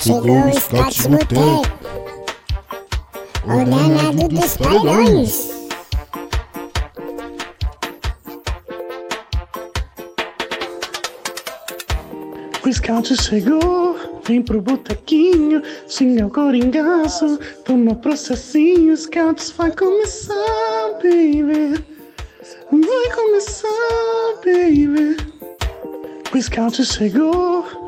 Chegou o Scott Boteco, o danado dos paredões. O scout chegou, vem pro botequinho, xinga o coringaço, toma processinho, scouts vai começar, baby. Vai começar, baby. O scout chegou,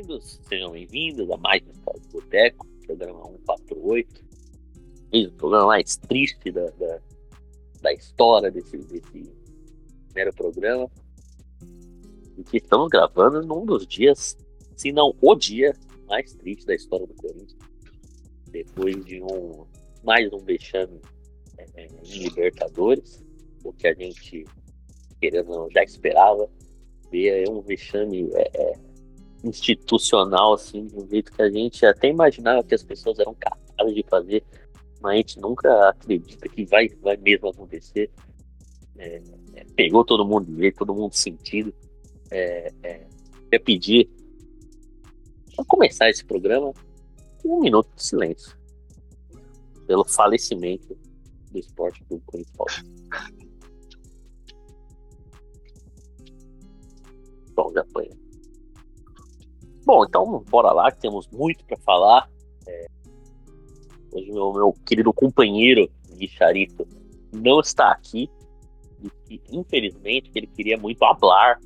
Bem-vindos, sejam bem-vindos a mais um História Boteco, programa 148. Esse o programa mais triste da, da, da história desse, desse primeiro programa. E que estamos gravando num dos dias, se não o dia mais triste da história do Corinthians. Depois de um mais um vexame é, é, em Libertadores, o que a gente querendo já esperava ver um vexame é, é, institucional, assim, de um jeito que a gente até imaginava que as pessoas eram capazes de fazer, mas a gente nunca acredita que vai, vai mesmo acontecer. É, é, pegou todo mundo de jeito, todo mundo sentindo. É, é, pedir para começar esse programa um minuto de silêncio pelo falecimento do esporte do Corinthians. Bom, já foi. Bom, então bora lá, que temos muito para falar. É, hoje meu, meu querido companheiro de Charito não está aqui. E, infelizmente ele queria muito falar,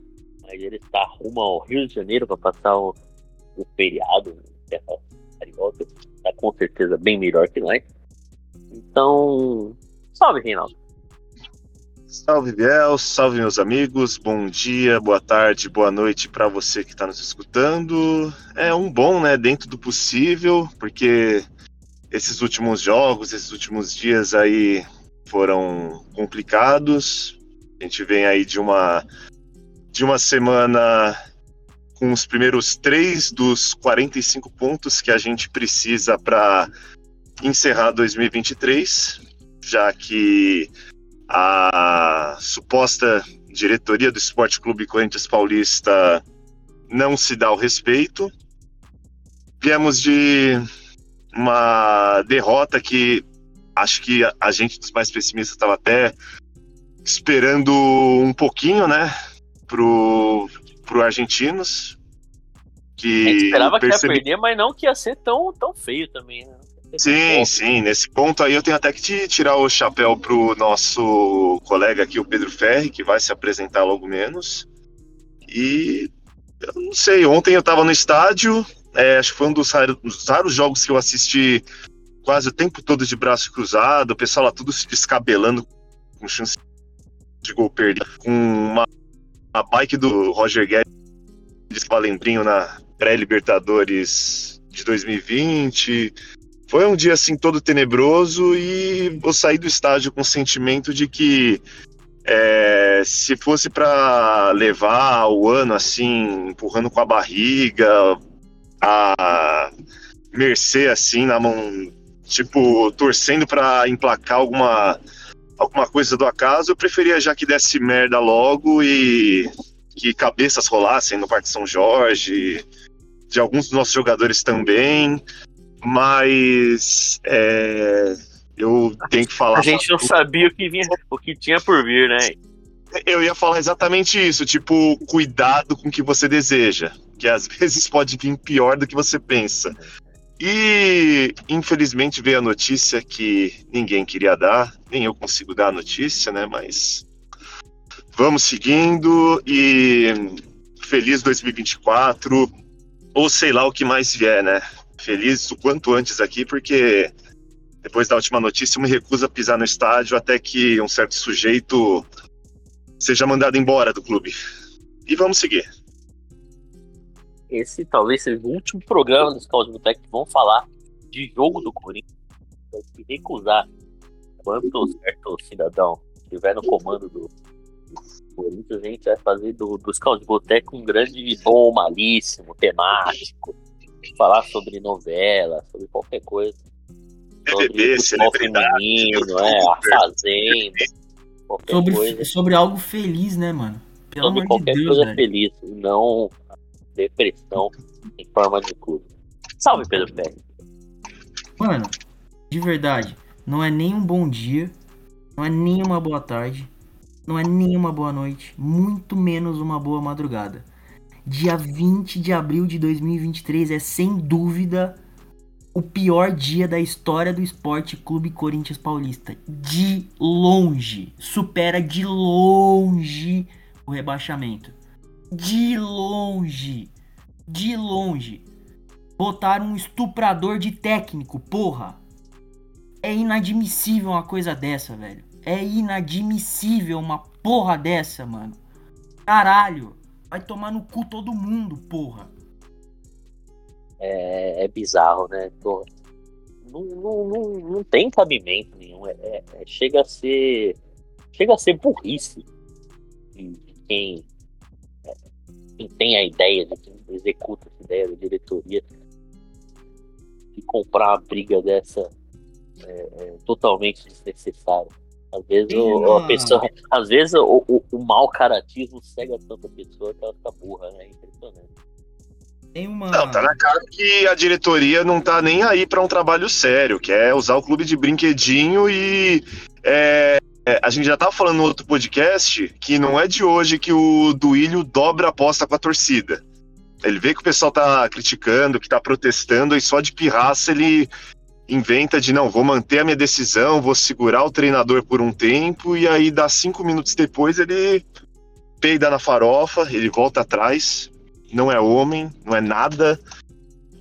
mas ele está rumo ao Rio de Janeiro para passar o, o feriado em terra carioca. Está com certeza bem melhor que nós. Então, salve, Reinaldo. Salve, Biel, salve, meus amigos. Bom dia, boa tarde, boa noite para você que está nos escutando. É um bom, né, dentro do possível, porque esses últimos jogos, esses últimos dias aí foram complicados. A gente vem aí de uma de uma semana com os primeiros três dos 45 pontos que a gente precisa para encerrar 2023, já que a suposta diretoria do Esporte Clube Corinthians Paulista não se dá o respeito. Viemos de uma derrota que acho que a gente dos mais pessimistas estava até esperando um pouquinho, né, pro, pro argentinos. Que a gente esperava percebi... que ia perder, mas não que ia ser tão, tão feio também, né? Sim, sim. Nesse ponto aí eu tenho até que te tirar o chapéu pro nosso colega aqui, o Pedro Ferri, que vai se apresentar logo menos. E eu não sei, ontem eu estava no estádio, é, acho que foi um dos raros, dos raros, jogos que eu assisti quase o tempo todo de braço cruzado, o pessoal lá tudo se descabelando com chance de gol perdido, com uma, uma bike do Roger Guedes Valembrinho na pré-Libertadores de 2020 foi um dia assim todo tenebroso e eu saí do estádio com o sentimento de que é, se fosse para levar o ano assim, empurrando com a barriga, a mercê assim na mão, tipo torcendo para emplacar alguma alguma coisa do acaso, eu preferia já que desse merda logo e que cabeças rolassem no Parque São Jorge, de alguns dos nossos jogadores também mas é, eu tenho que falar. A gente não sabia o que vinha, o que tinha por vir, né? Eu ia falar exatamente isso, tipo, cuidado com o que você deseja, que às vezes pode vir pior do que você pensa. E infelizmente veio a notícia que ninguém queria dar, nem eu consigo dar a notícia, né? Mas vamos seguindo e feliz 2024, ou sei lá o que mais vier, né? Feliz o quanto antes aqui, porque depois da última notícia, eu me recuso a pisar no estádio até que um certo sujeito seja mandado embora do clube. E vamos seguir. Esse talvez seja o último programa dos Caldos Botec que vão falar de jogo do Corinthians. Vai se recusar. Quanto certo cidadão estiver no comando do, do Corinthians, a gente vai fazer do, Caldos de Boteco um grande bom, malíssimo, temático. Falar sobre novela, sobre qualquer coisa. BBB, celebridade, feminino, é, a Fazenda. Qualquer Sobre, coisa. sobre algo feliz, né, mano? Pelo sobre amor de qualquer Deus, coisa velho. feliz, não depressão em forma de clube. Salve, Pedro Pérez. Mano, de verdade, não é nem um bom dia, não é nem uma boa tarde, não é nem uma boa noite, muito menos uma boa madrugada. Dia 20 de abril de 2023 é sem dúvida o pior dia da história do Esporte Clube Corinthians Paulista. De longe, supera de longe o rebaixamento. De longe, de longe. Botaram um estuprador de técnico, porra. É inadmissível uma coisa dessa, velho. É inadmissível uma porra dessa, mano. Caralho. Vai tomar no cu todo mundo, porra. É, é bizarro, né? Não, não, não, não tem cabimento nenhum. É, é- é- chega a ser. Chega a ser burrice quem, é, quem tem a ideia, de quem executa essa ideia da diretoria de comprar uma briga dessa é, é, totalmente desnecessária. Às vezes, o, a pessoa, às vezes o, o, o mau caratismo cega tanto a pessoa que ela fica burra, né? É impressionante. Tem uma. Não, tá na cara que a diretoria não tá nem aí pra um trabalho sério, que é usar o clube de brinquedinho e. é, é, a gente já tava falando no outro podcast que não é de hoje que o Duílio dobra a aposta com a torcida. Ele vê que o pessoal tá criticando, que tá protestando, e só de pirraça ele inventa de não, vou manter a minha decisão, vou segurar o treinador por um tempo, e aí dá cinco minutos depois ele peida na farofa, ele volta atrás, não é homem, não é nada.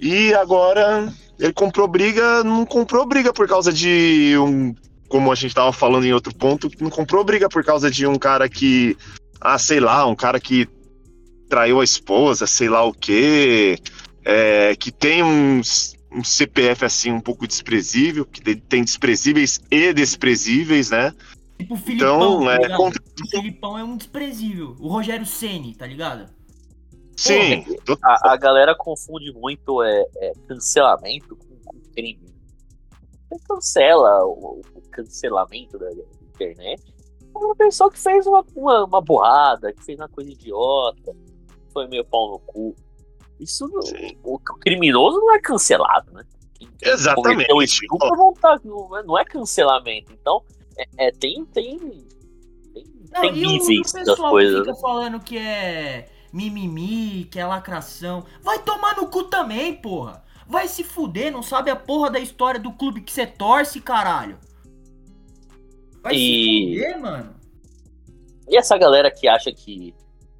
E agora ele comprou briga, não comprou briga por causa de um, como a gente tava falando em outro ponto, não comprou briga por causa de um cara que, ah, sei lá, um cara que traiu a esposa, sei lá o quê, é, que tem uns um CPF assim um pouco desprezível, que tem- desprezíveis e desprezíveis, né? Tipo o Filipão, Então, tá é, contra- O Filipão é um desprezível. O Rogério Ceni, tá ligado? Sim, tô- A, a galera confunde muito é, é, cancelamento com, com crime. Você cancela o, o cancelamento da, internet. É uma pessoa que fez uma, uma, uma burrada, que fez uma coisa idiota, foi meio pau no cu. Isso não- o, o criminoso não é cancelado, né? Quem- Exatamente. cometeu estupro não, tá, não, é, não é cancelamento. Então, é, é, tem, tem, tem, Não, tem e o, níveis o das pessoal coisas. que fica falando que é mimimi, que é lacração. Vai tomar no cu também, porra. Vai se fuder, não sabe a porra da história do clube que você torce, caralho. Vai E- se fuder, mano. E essa galera que acha que,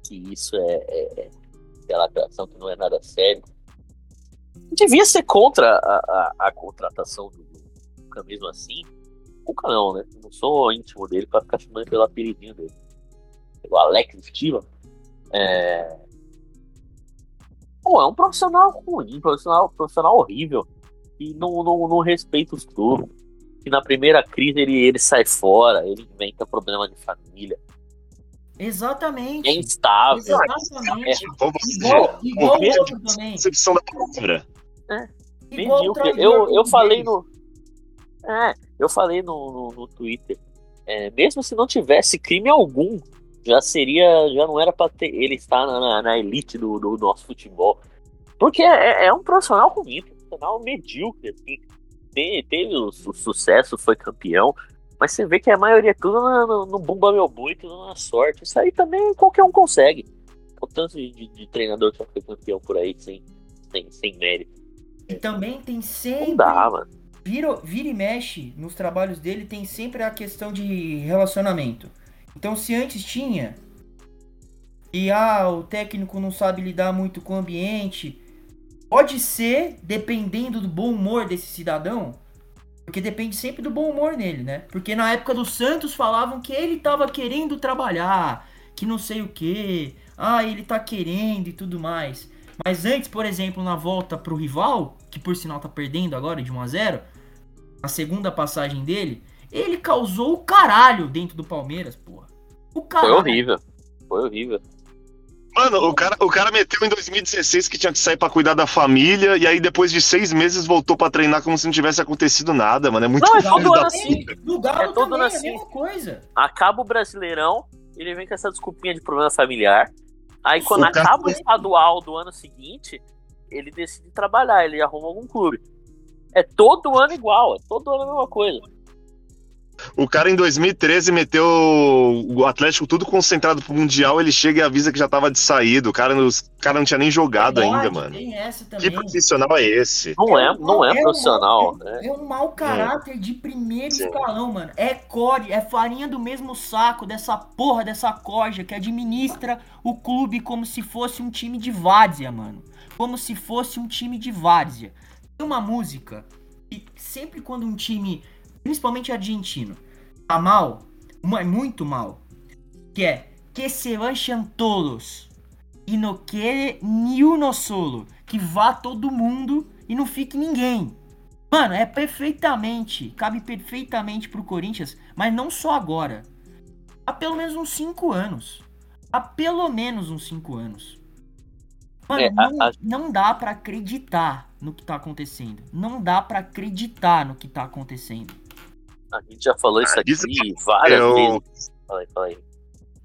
que isso é, é, é lacração, que não é nada sério, devia ser contra a, a, a contratação do Cuca mesmo assim. Cuca não, né? Não sou íntimo dele pra ficar chamando pelo apelidinho dele. O Alex Steven. É... Pô, é um profissional ruim, profissional, profissional horrível. E não, não, não respeita os clubes. Que na primeira crise ele, ele sai fora, ele inventa problema de família. Exatamente. É instável. Exatamente. vamos Igual, igual o outro também. concepção da palavra. Igual Eu, eu falei no. É, eu falei no, no, no Twitter. É, mesmo se não tivesse crime algum, já seria. Já não era pra ter, ele estar na, na, na elite do, do nosso futebol. Porque é, é um profissional ruim, um profissional medíocre, assim. Te- Teve o, su- sucesso, foi campeão. Mas você vê que a maioria é tudo no, no, bumba meu boi, tudo na sorte. Isso aí também qualquer um consegue. O tanto de, de, de treinador que já foi campeão por aí sem, sem, sem mérito. E também tem sempre. Não dá, mano. vira, vira e mexe nos trabalhos dele, tem sempre a questão de relacionamento. Então, se antes tinha, e ah, o técnico não sabe lidar muito com o ambiente, pode ser, dependendo do bom humor desse cidadão, Porque depende sempre do bom humor nele, né? Porque na época do Santos falavam que ele tava querendo trabalhar, que não sei o que, ah, ele tá querendo e tudo mais. Mas antes, por exemplo, na volta pro rival, que por sinal tá perdendo agora de 1 a 0 a segunda passagem dele, ele causou o caralho dentro do Palmeiras, porra. O Foi caralho. horrível. Foi horrível. Mano, o cara, o cara meteu em 2016 que tinha que sair pra cuidar da família, e aí depois de seis meses voltou pra treinar como se não tivesse acontecido nada, mano. É muito Não, é todo ano puta. assim. No Galo É todo também é a assim. mesma coisa. Acaba o Brasileirão, ele vem com essa desculpinha de problema familiar. Aí quando O cara- acaba o estadual do ano seguinte, ele decide trabalhar, ele arruma algum clube. É todo ano igual, é todo ano a mesma coisa. O cara em 2013 meteu o Atlético tudo concentrado pro Mundial, ele chega e avisa que já tava de saída. O cara, não- o cara não tinha nem jogado Verdade, ainda, mano. Tem essa Que profissional é esse? Não é, um não é um profissional. mau- né? É um mau caráter de primeiro Sim. escalão, mano. É core, é farinha do mesmo saco dessa porra, dessa corja que administra o clube como se fosse um time de várzea, mano. Como se fosse um time de várzea. Tem uma música que sempre quando um time, principalmente argentino, tá mal, mu- muito mal, que é que se vayan todos e não quede ni uno solo. Que vá todo mundo e não fique ninguém. Mano, é perfeitamente, cabe perfeitamente pro Corinthians, mas não só agora. Há pelo menos uns 5 anos. Há pelo menos uns 5 anos. Mano, É, não, a- não dá pra acreditar no que tá acontecendo. Não dá pra acreditar no que tá acontecendo. A gente já falou isso Ah, aqui várias Eu, vezes. Fala aí, fala aí.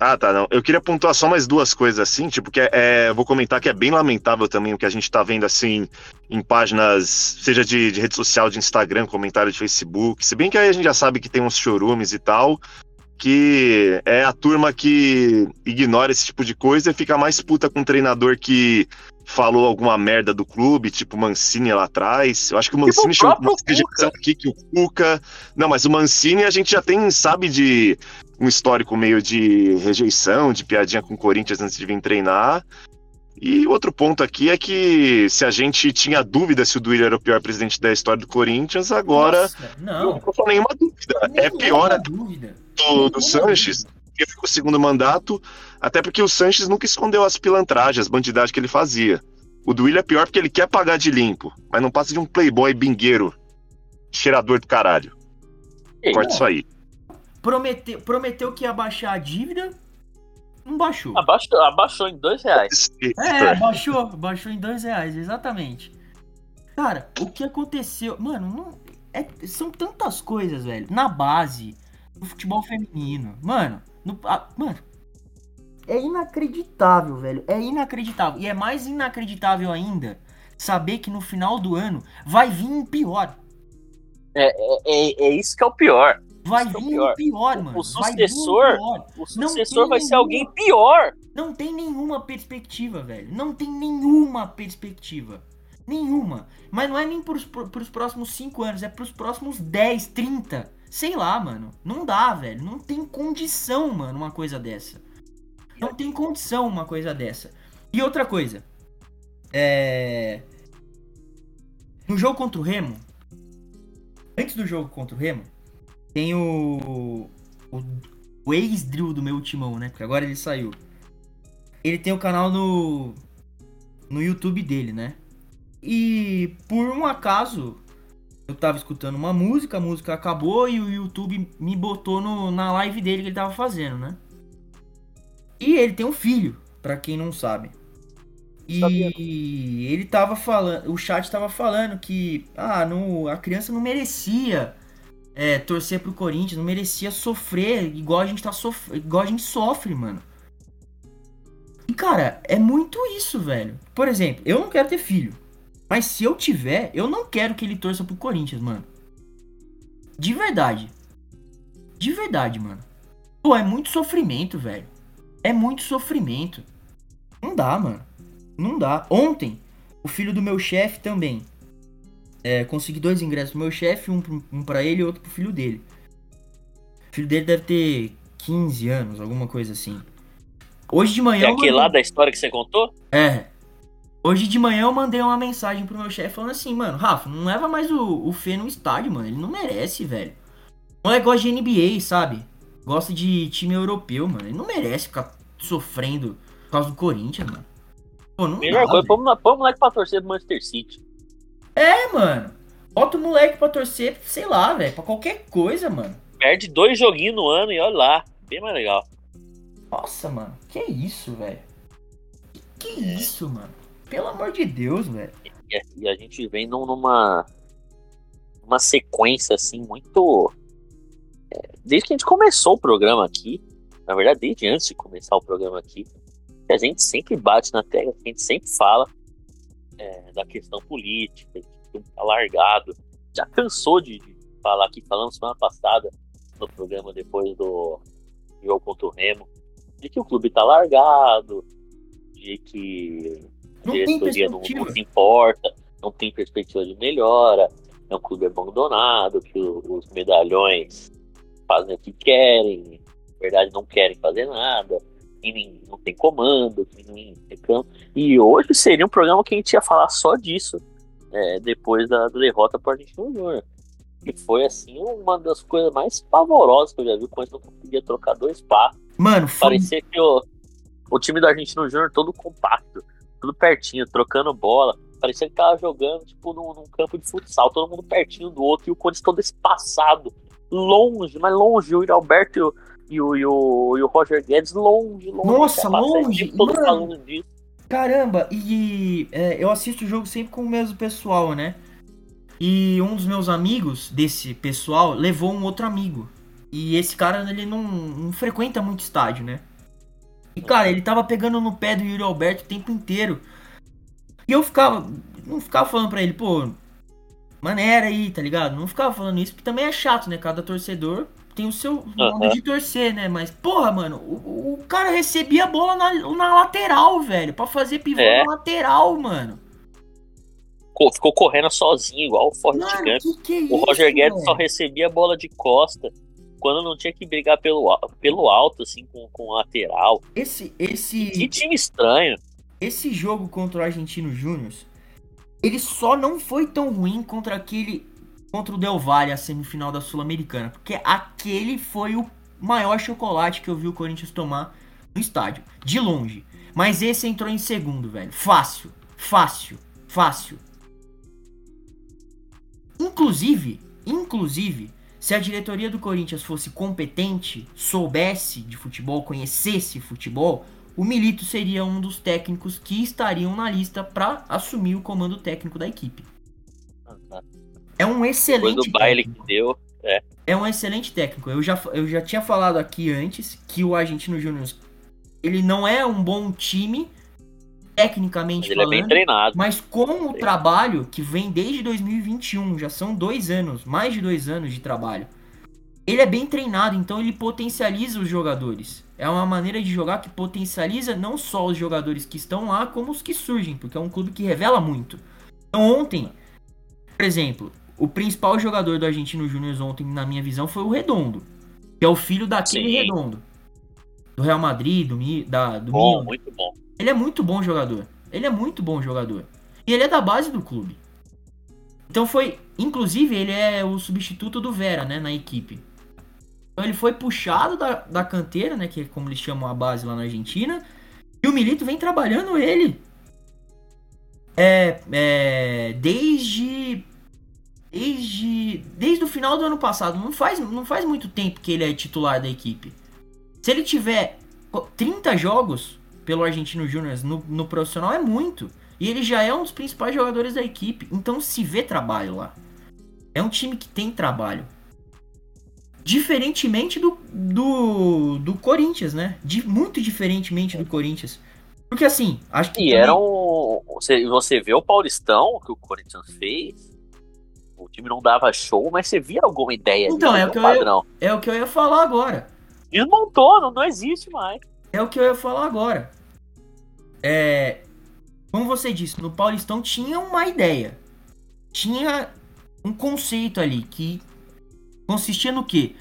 Ah, tá, não. Eu queria pontuar só mais duas coisas assim, tipo, que é, é- vou comentar que é bem lamentável também o que a gente tá vendo assim em páginas, seja de, de rede social, de Instagram, comentário de Facebook. Se bem que aí a gente já sabe que tem uns chorumes e tal, que é a turma que ignora esse tipo de coisa e fica mais puta com um treinador que falou alguma merda do clube, tipo Mancini lá atrás. Eu acho que o Mancini o chegou próprio uma sugestão aqui que o Cuca. Não, mas o Mancini a gente já tem, sabe, de um histórico meio de rejeição, de piadinha com o Corinthians antes de vir treinar. E outro ponto aqui é que se a gente tinha dúvida se o Duílio era o pior presidente da história do Corinthians, agora Nossa, não não. ficou nenhuma dúvida. É pior nenhuma dúvida. do, do Sanches, que ficou o segundo mandato, até porque o Sanches nunca escondeu as pilantragens, as bandidagens que ele fazia. O Duílio é pior porque ele quer pagar de limpo, mas não passa de um playboy bingueiro, cheirador do caralho. Ei, Corta isso aí. Prometeu, prometeu que ia baixar a dívida, não baixou. Abaixou, abaixou em dois reais. É, baixou, baixou em dois reais, exatamente. Cara, o que aconteceu? Mano, não, é- são tantas coisas, velho. Na base, no futebol feminino. Mano, no, a- mano, é inacreditável, velho. É inacreditável. E é mais inacreditável ainda saber que no final do ano vai vir um pior. É, é, é isso que é o pior. Vai que é o vir pior. um pior, mano. o Vai vir um sucessor- pior. O sucessor vai ser nenhuma- alguém pior. Não tem nenhuma perspectiva, velho. Não tem nenhuma perspectiva. Nenhuma. Mas não é nem pros, pro- pros próximos 5 anos, é pros próximos 10, 30. Sei lá, mano. Não dá, velho. Não tem condição, mano, uma coisa dessa. Não tem condição uma coisa dessa. E outra coisa. É. No jogo contra o Remo. Antes do jogo contra o Remo, tem o. O, o ex-drill do meu timão, né? Porque agora ele saiu. Ele tem o canal no. No YouTube dele, né? E por um acaso, eu tava escutando uma música, a música acabou e o YouTube me botou no, na live dele que ele tava fazendo, né? E ele tem um filho, pra quem não sabe. E Sabia. ele tava falando, o chat tava falando que ah, não, a criança não merecia é, torcer pro Corinthians, não merecia sofrer igual a gente tá sof igual a gente sofre, mano. E cara, é muito isso, velho. Por exemplo, eu não quero ter filho. Mas se eu tiver, eu não quero que ele torça pro Corinthians, mano. De verdade. De verdade, mano. Pô, é muito sofrimento, velho. É muito sofrimento. Não dá, mano. Não dá. Ontem, o filho do meu chefe também. É, consegui dois ingressos pro meu chefe, um, um pra ele e outro pro filho dele. O filho dele deve ter 15 anos, alguma coisa assim. Hoje de manhã. É aquele mandei- lá da história que você contou? é. Hoje de manhã eu mandei uma mensagem pro meu chefe falando assim, mano, Rafa, não leva mais o, o Fê no estádio, mano. Ele não merece, velho. O moleque gosta de NBA, sabe? Gosta de time europeu, mano. Ele não merece ficar sofrendo por causa do Corinthians, mano. Pô, não Melhor dá, coisa, põe o moleque pra torcer do Manchester City. É, mano. Bota o moleque pra torcer, sei lá, velho. Pra qualquer coisa, mano. Perde dois joguinhos no ano e olha lá. Bem mais legal. Nossa, mano. Que isso, velho? Que, que isso, mano? Pelo amor de Deus, velho. E a, gente vem num- numa uma sequência assim muito é, desde que a gente começou o programa aqui, na verdade desde antes de começar o programa aqui, a gente sempre bate na que a gente sempre fala é, da questão política, alargado. Já cansou de, de falar aqui, falamos semana passada no programa depois do jogo contra o Remo, de que o clube tá largado, de que Não diretoria não, não se importa, não tem perspectiva de melhora, é um clube abandonado, que os medalhões fazem o que querem, na verdade não querem fazer nada, e nem- não tem comando, que ninguém. E hoje seria um programa que a gente ia falar só disso, é, depois da, derrota para o Argentino Júnior. Que foi assim uma das coisas mais pavorosas que eu já vi, quando não conseguia trocar dois passos. Mano, foi. Parecia que o, o time do Argentino Júnior todo compacto, tudo pertinho, trocando bola. Parecia que tava jogando, tipo, num, num campo de futsal, todo mundo pertinho do outro, e o Corinthians todo espaçado, longe, mas longe, o Alberto e o, e o, e o, e o Roger Guedes longe, longe. Nossa, longe, todo mano. falando disso. Caramba, e é, eu assisto o jogo sempre com o mesmo pessoal, né? E um dos meus amigos desse pessoal levou um outro amigo. E esse cara, ele não, não frequenta muito estádio, né? E, cara, ele tava pegando no pé do Yuri Alberto o tempo inteiro. E eu ficava. Não ficava falando pra ele, pô, maneira aí, tá ligado? Não ficava falando isso, porque também é chato, né? Cada torcedor tem o seu modo Aham. de torcer, né? Mas, porra, mano, o, o cara recebia a bola na, na lateral, velho. Pra fazer pivô É. na lateral, mano. Co- Ficou correndo sozinho, igual o Mano, Gump. que que é O Roger isso, Guedes só recebia a bola de costa quando não tinha que brigar pelo, pelo alto, assim, com, com o lateral. Esse, Que esse, time estranho. esse jogo contra o Argentino Júnior, ele só não foi tão ruim contra aquele. Contra o Del Valle, a semifinal da Sul-Americana. Porque aquele foi o maior chocolate que eu vi o Corinthians tomar no estádio. De longe. Mas esse entrou em segundo, velho. Fácil. Fácil. Fácil. Inclusive, inclusive, se a diretoria do Corinthians fosse competente, soubesse de futebol, conhecesse futebol, o Milito seria um dos técnicos que estariam na lista para assumir o comando técnico da equipe. É um excelente do baile técnico. que deu. É um excelente técnico. Eu já, eu já tinha falado aqui antes que o Argentino Júnior ele não é um bom time tecnicamente Mas ele é falando. bem treinado. Mas com o trabalho que vem desde 2021, já são dois anos, mais de dois anos de trabalho. Ele é bem treinado, então ele potencializa os jogadores. É uma maneira de jogar que potencializa não só os jogadores que estão lá, como os que surgem, porque é um clube que revela muito. Então ontem, por exemplo, o principal jogador do Argentino Júnior ontem, na minha visão, foi o Redondo, que é o filho daquele Sim. Redondo. Do Real Madrid, do, Mi- da, do Bom, Milan. muito bom. Ele é muito bom jogador. Ele é muito bom jogador. E ele é da base do clube. Então foi. Inclusive, ele é o substituto do Vera, né? Na equipe. Então ele foi puxado da, da canteira, né? Que é como eles chamam a base lá na Argentina. E o Milito vem trabalhando ele. É. é desde. Desde. Desde o final do ano passado. Não faz, não faz muito tempo que ele é titular da equipe. Se ele tiver 30 jogos pelo Argentino Júnior no, no profissional é muito. E ele já é um dos principais jogadores da equipe. Então se vê trabalho lá. É um time que tem trabalho. Diferentemente do, do, do Corinthians, né? De, muito diferentemente do Corinthians. Porque assim, acho que. E também- era um. Você, você vê o Paulistão que o Corinthians fez. O time não dava show, mas você via alguma ideia Então, ali, é o que eu. É o que eu ia falar agora. Desmontou, não, não existe mais. É o que eu ia falar agora. É. Como você disse, no Paulistão tinha uma ideia. Tinha um conceito ali que consistia no quê?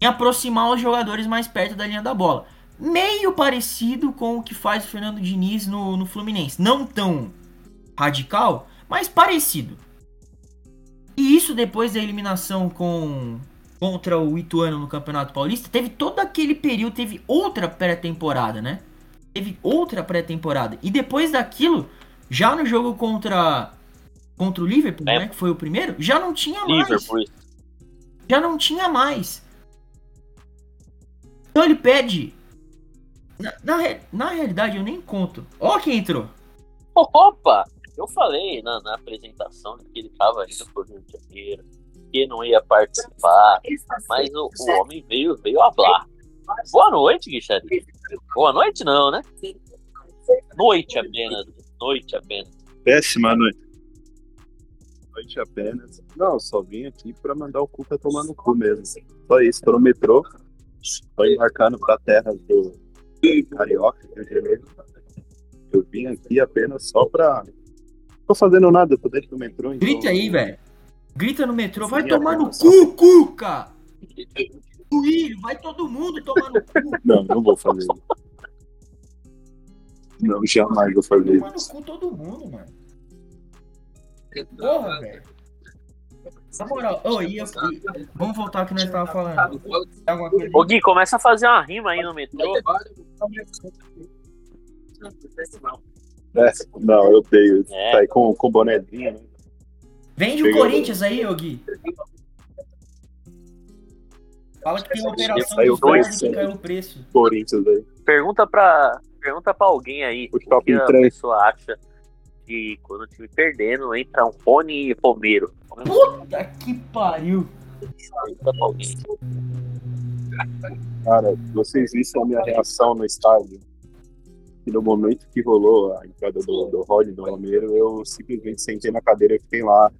Em aproximar os jogadores mais perto da linha da bola. Meio parecido com o que faz o Fernando Diniz no, no Fluminense. Não tão radical, mas parecido. E isso depois da eliminação com contra o Ituano no Campeonato Paulista, teve todo aquele período, teve outra pré-temporada, né? Teve outra pré-temporada. E depois daquilo, já no jogo contra contra o Liverpool, É. né, que foi o primeiro, já não tinha mais. Liverpool. Já não tinha mais. Então ele pede. Na, na, na realidade, eu nem conto. Ó quem entrou. Opa! Eu falei na, na apresentação que ele tava indo pro Rio de Janeiro, que não ia participar, mas o, o homem veio, veio hablar. Boa noite, Guixari. Boa noite não, né? Noite apenas. Noite apenas. Péssima noite. Noite apenas. Não, só vim aqui pra mandar o Cuca tomar no cu mesmo. Só isso, tô no metrô. Tô embarcando pra terra do Carioca, Rio de Janeiro. Eu vim aqui apenas só pra. Tô fazendo nada, tô dentro do metrô. Então... Grita aí, velho. Grita no metrô. Vai tomar no cu, Cuca! Coelho, vai todo mundo tomar no cu. Não, não vou fazer isso. Não, jamais vou fazer Tomar no isso. cu todo mundo, mano. Porra, velho. Na moral, eu- e- vamos voltar ao que nós tava falando. Coisa Ô Gui, começa a fazer uma rima aí no metrô. É, não, eu odeio. É. Sair com, com bonezinho, né? Vende o Corinthians aí, ô Gui. Fala que tem uma operação dos dois, que caiu o preço. Corinthians aí. Pergunta pra, pergunta pra alguém aí O o que a pessoa acha que quando o time perdendo entra um Rony e Romero. Puta que pariu. Pergunta pra alguém. Cara, vocês viram a minha reação no estádio? E no momento que rolou a entrada do, do Rony, do Romero, eu simplesmente sentei na cadeira e fiquei lá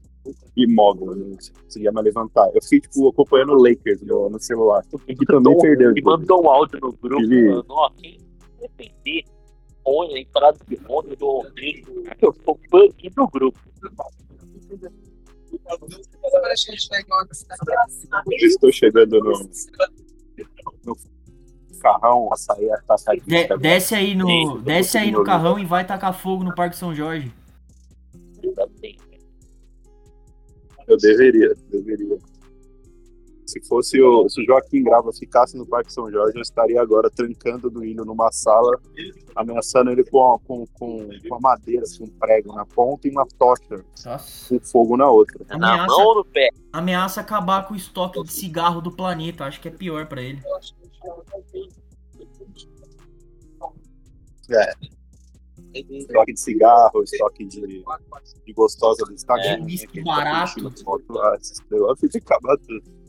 imóvel, não conseguia me levantar. Eu fiquei, tipo, acompanhando o Lakers no, no celular, que também perdeu. E mandou um áudio no grupo Ele- falando, ó, quem defender Rony, a entrada de Rony do Romero, eu sou aqui do grupo. Estou chegando no, no carrão, a sair a taça de De- desce aí no, desce aí no carrão e vai tacar fogo no Parque São Jorge. Eu deveria, deveria. Se fosse o, se o Joaquim Grava ficasse no Parque São Jorge, eu estaria agora trancando do hino numa sala, ameaçando ele com, com, com uma madeira, assim, um prego na ponta e uma tocha Nossa. com fogo na outra. Na Ameaça- mão ou no pé? Ameaça acabar com o estoque de cigarro do planeta. Acho que é pior pra ele. É. Estoque de cigarro, estoque de, de gostosa do Instagram. É, né, whisky tá barato. foto fica tudo.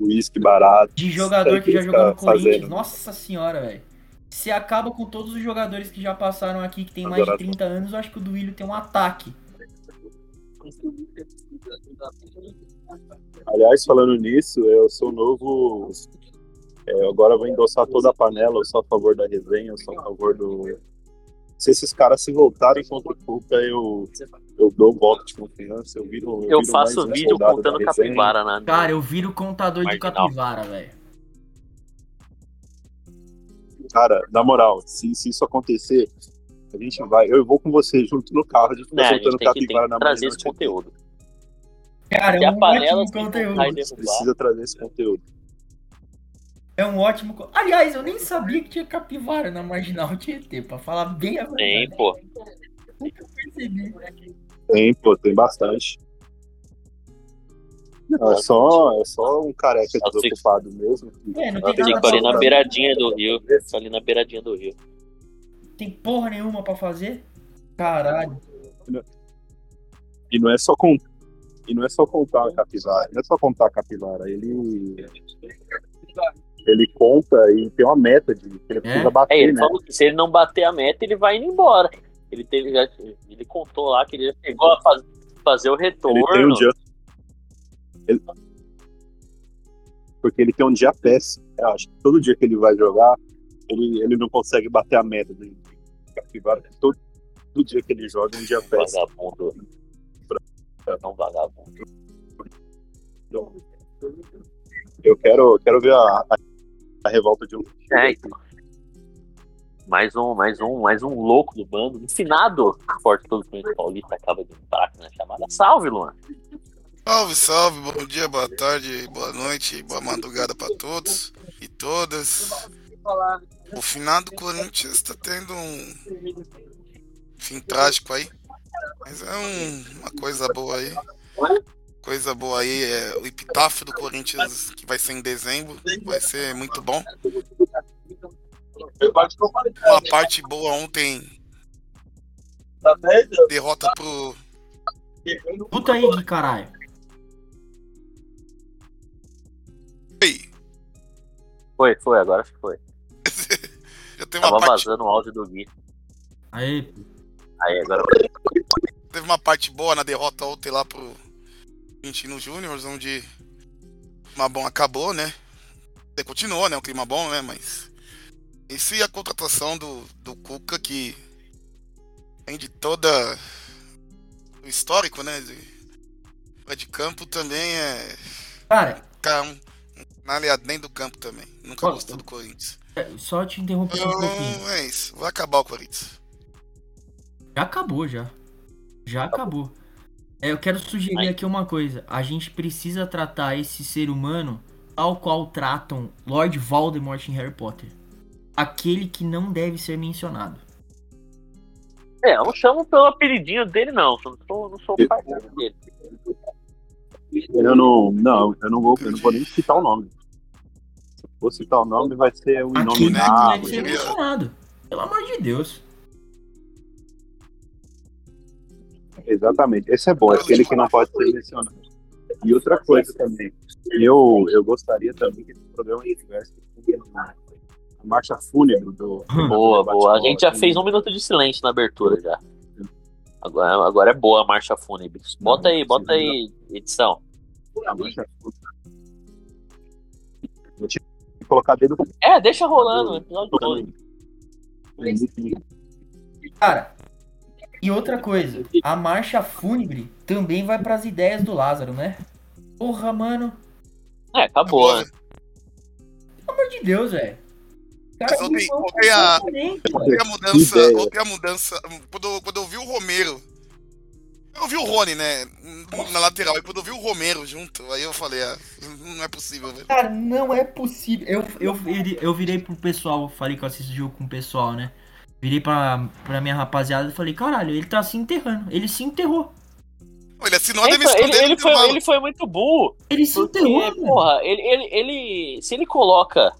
Uísque barato. De jogador que já jogou no tá Corinthians. fazendo. Nossa senhora, velho. Se acaba com todos os jogadores que já passaram aqui, que tem mais de Agora- 30 anos, eu acho que o Duílio tem um ataque. Aliás, falando nisso, eu sou novo. é, agora vou endossar toda a panela, eu sou a favor da resenha, eu sou a favor do. Se esses caras se voltarem contra o Cuca, eu, eu dou um voto de confiança, eu viro. Eu viro faço mais vídeo contando capivara na Cara, eu viro contador de Marginal. capivara, velho. Cara, na moral, se, se isso acontecer, a gente vai. Eu vou com você junto no carro, a gente Né, vai a gente que, tem capivara que na trazer Marginal esse conteúdo. Cara, é a um ótimo conteúdo. encontrar e derrubar, Precisa trazer esse conteúdo. É um ótimo. Aliás, eu nem sabia que tinha capivara na marginal Tietê, pra falar bem a tem, verdade. pô. Nunca percebi. Tem, pô, tem bastante. Não, é só, é só um careca Nossa, desocupado mesmo. É, não tem nada fico ali na beiradinha do rio. Fico ali na beiradinha do rio. Tem porra nenhuma pra fazer? Caralho. E não é só com e não é só contar a capivara, não é só contar a capivara, ele ele conta e tem uma meta de que ele precisa É, bater, ele né? falou que se ele não bater a meta, ele vai indo embora. Ele teve já, ele contou lá que ele já chegou a faz- fazer o retorno. Ele tem um dia ele- porque ele tem um dia péssimo. Eu acho que todo dia que ele vai jogar, ele, ele não consegue bater a meta de capivara. Todo, todo dia que ele joga é um dia péssimo. Vagabundo. É um vagabundo. Então, eu quero, quero ver a, a, a revolta de um. É, então. Mais um, mais um, mais um louco do bando. No finado, Forte Todo Corinthians Paulista acaba de entrar aqui na chamada. Salve, Luan. Salve, salve, bom dia, boa tarde, boa noite, boa madrugada pra todos e todas. O final do Corinthians tá tendo um fim trágico aí, mas é um- uma coisa boa aí. Coisa boa aí é o epitáfio do Corinthians que vai ser em dezembro, vai ser muito bom. Uma parte boa ontem, derrota pro Puta aí, Gui, caralho. Ei, Foi, foi, agora acho que foi. já uma Tava parte vazando o áudio do Gui. Aí, Aí agora Teve uma parte boa na derrota ontem lá pro Argentino Júnior, onde o clima bom acabou, né? Até Continuou, né? O clima bom, né? Mas. E se a contratação do, do Cuca, que vem de toda o histórico, né? De, de campo também é. cara, Cara, um, um aliado dentro do campo também. Nunca gostou do Corinthians. só te interromper um pouquinho. Então é isso. Vai acabar o Corinthians. Já acabou, já. Já acabou. É, eu quero sugerir aqui uma coisa. A gente precisa tratar esse ser humano tal qual tratam Lord Voldemort em Harry Potter. Aquele que não deve ser mencionado. É, eu não chamo pelo apelidinho dele, não. Eu não sou, não sou parceiro dele. Eu não, não, eu não vou, eu não vou nem citar o nome. Se eu for citar o nome, vai ser um Aquele que não deve ser mencionado. Pelo amor de Deus. Exatamente. Esse é bom, é aquele que não pode ser mencionado. E outra coisa também, eu, eu gostaria também que esse programa tivesse a marcha fúnebre do. do Boa, boa. A gente já fez um minuto de silêncio na abertura já. Agora, agora é boa a marcha fúnebre. Bota aí, bota aí, edição. A marcha fúnebre. Vou te colocar dentro do. É, deixa rolando o episódio todo. Cara, e outra coisa. A marcha fúnebre também vai pras ideias do Lázaro, né? Porra, mano. É, acabou, né? Pelo amor de Deus, velho. Ontem- a-. Ontem a mudança, ontem a mudança, quando, eu- quando eu vi o Romero, eu vi o Rony, né, na lateral, e quando eu vi o Romero junto, aí eu falei, ah, não é possível, velho. Cara, não é possível. Eu, eu, virei- eu virei pro pessoal, falei que eu assisto jogo com o pessoal, né? Virei pra, pra minha rapaziada e falei, caralho, ele tá se enterrando. Ele se enterrou. Ele assinou a Ele, demissão foi- ele, dele ele foi, ele foi muito burro. Ele se Porque, enterrou, porra, ele, ele, ele. Se ele coloca.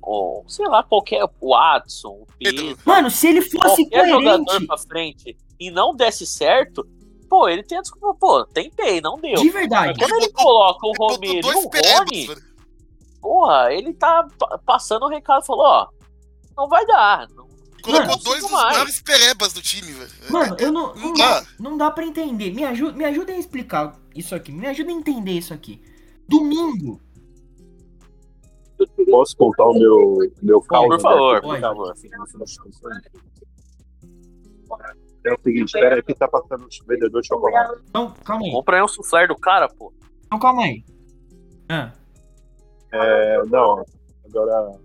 ó, sei lá, qualquer. O Watson, o Pedro. Mano, se ele fosse qualquer jogador coerente, pra frente e não desse certo, pô, ele tem a desculpa, pô, tentei, não deu. de verdade. Quando Ele coloca o Romero e o Rony, porra, ele tá pa- passando o recado, falou, ó, não vai dar. Não, Colocou Mano, dois dos mais. maiores perebas do time, velho. Mano, eu não. Não Não dá. dá, não dá pra entender. Me ajuda, me ajuda a explicar isso aqui. Me ajuda a entender isso aqui. Domingo. Posso contar o meu, meu caos? por favor, né? por Oi. favor. É o seguinte, espera aí que tá passando um vendedor de chocolate. Então, calma aí. Compra aí um soufflé do cara, pô. Então, calma aí. Ah, É, não, agora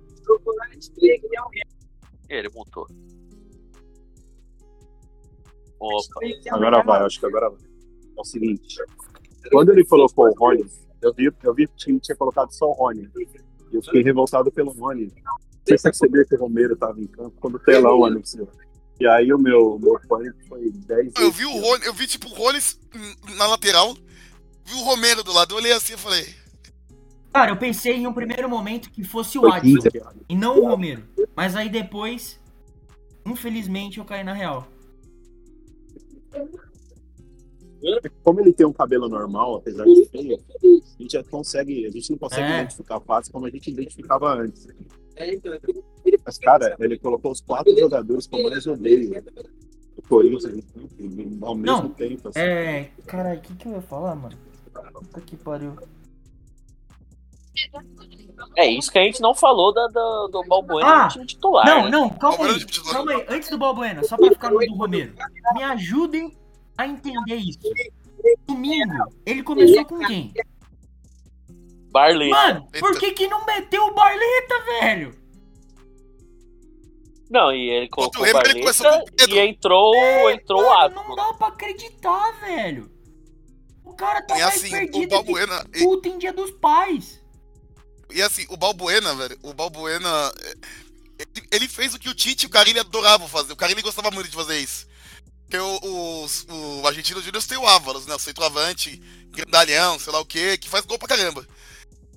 Ele montou. Opa. Agora vai, acho que agora vai. É o seguinte, quando ele colocou o Rony, eu vi, eu vi que o time tinha colocado só o Rony. E eu fiquei revoltado pelo Rony. Sem perceber que o Romero estava em campo quando o telão anunciou. E aí o meu, meu pânico foi 10 Eu vi o Rony, eu vi tipo o Rony na lateral, vi o Romero do lado, eu olhei assim e falei, Cara, eu pensei em um primeiro momento que fosse o 15. e não o Romero. Mas aí depois, infelizmente, eu caí na real. Como ele tem um cabelo normal, apesar de feio, a gente já consegue, a gente não consegue É. identificar fácil como a gente identificava antes. Mas, cara, ele colocou os quatro jogadores que eu mais odeio do Corinthians ao mesmo Não, tempo. assim. É. Caralho, o que, que eu ia falar, mano? Puta que pariu. É isso que a gente não falou da, da- do Balbuena Ah! no time titular. Não, né? não, calma aí. Calma aí. Antes do Balbuena, só pra ficar no do Romero. Me ajudem a entender isso. Domingo, ele começou com quem? Barley. Mano, por que que não meteu o Barleta, velho? Não, e ele colocou o Barleta o e entrou, entrou o Mano, Ávila. não dá pra acreditar, velho. O cara tá E mais assim, o perdido Balbuena. que puta em dia dos pais. E assim, o Balbuena, velho, o Balbuena. é, Ele, ele fez o que o Tite e o Carilli adoravam fazer. O Carilli gostava muito de fazer isso. Porque o, o, o Argentino Júnior tem o Ávalos, né? O centroavante, grandalhão, sei lá o quê, que faz gol pra caramba.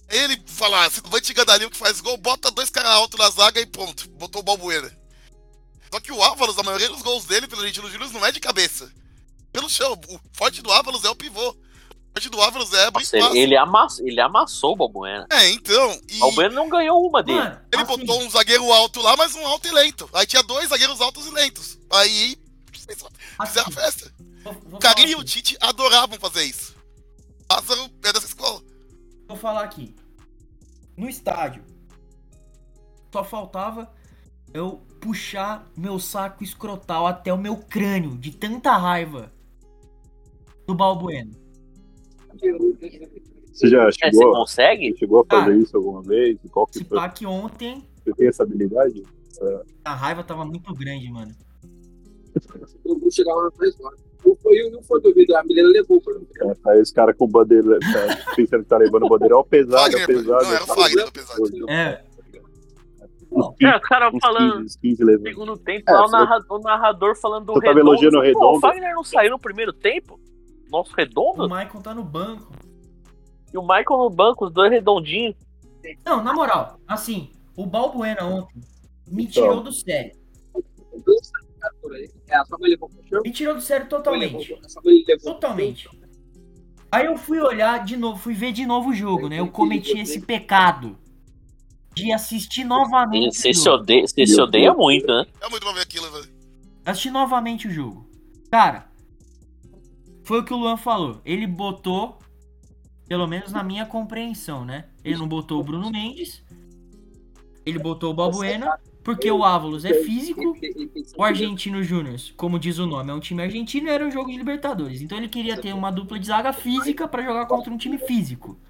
Ele fala, ah, centroavante grandalhão que faz gol, bota dois caras altos na zaga e pronto, botou o Balbuena. Só que o Ávalos, a maioria dos gols dele pelo Argentino Júnior não é de cabeça. Pelo chão. O forte do Ávalos é o pivô. Do Ávalos é abrir Nossa, espaço. ele, ele, amassou, ele amassou o Balbuena. É, então. E... O Balbuena não ganhou uma dele. Mano, Ele assim, botou um zagueiro alto lá, mas um alto e lento. Aí tinha dois zagueiros altos e lentos. Aí fizeram assim, a festa. vou, vou O Carilli e o Tite adoravam fazer isso. Lázaro é dessa escola. Vou falar aqui. No estádio, só faltava eu puxar meu saco escrotal até o meu crânio, de tanta raiva do Balbuena. Você já É, você chegou, consegue? você chegou a fazer Cara, isso alguma vez? Qual que Se foi? pá que ontem Você tem essa habilidade? Essa- a raiva tava muito grande, mano. Eu vou chegar lá na frente. Não foi, não foi duvido, a menina levou pra mim. é, Aí os caras com bandeira, tá, pensando que tá levando bandeira, ó, pesado, Fagner, pesado. não, era o Fagner do pesado. É, Uns É, o cara 15, falando uns 15 no levando. segundo tempo, É, lá o, você- narra- o narrador falando do Você tava Redondo. elogiando o Pô, Redondo? o Fagner não saiu no primeiro tempo? Nosso o redondo? Michael tá no banco. E o Michael no banco, os dois redondinhos. Não, na moral, assim, o Balbuena ontem me Então. tirou do sério. É. Me tirou do sério totalmente. Totalmente. Aí eu fui olhar de novo, fui ver de novo o jogo, né? Eu cometi esse pecado de assistir novamente. Você o se jogo. odeia, você se odeia muito, né? É muito bom ver aquilo, velho. Assistir novamente o jogo. Cara, foi o que o Luan falou. Ele botou, pelo menos na minha compreensão, né? Ele não botou o Bruno Mendes. Ele botou o Balbuena, porque o Ávalos é físico. O Argentino Júnior, como diz o nome, é um time argentino e era um jogo de Libertadores. Então ele queria ter uma dupla de zaga física pra jogar contra um time físico.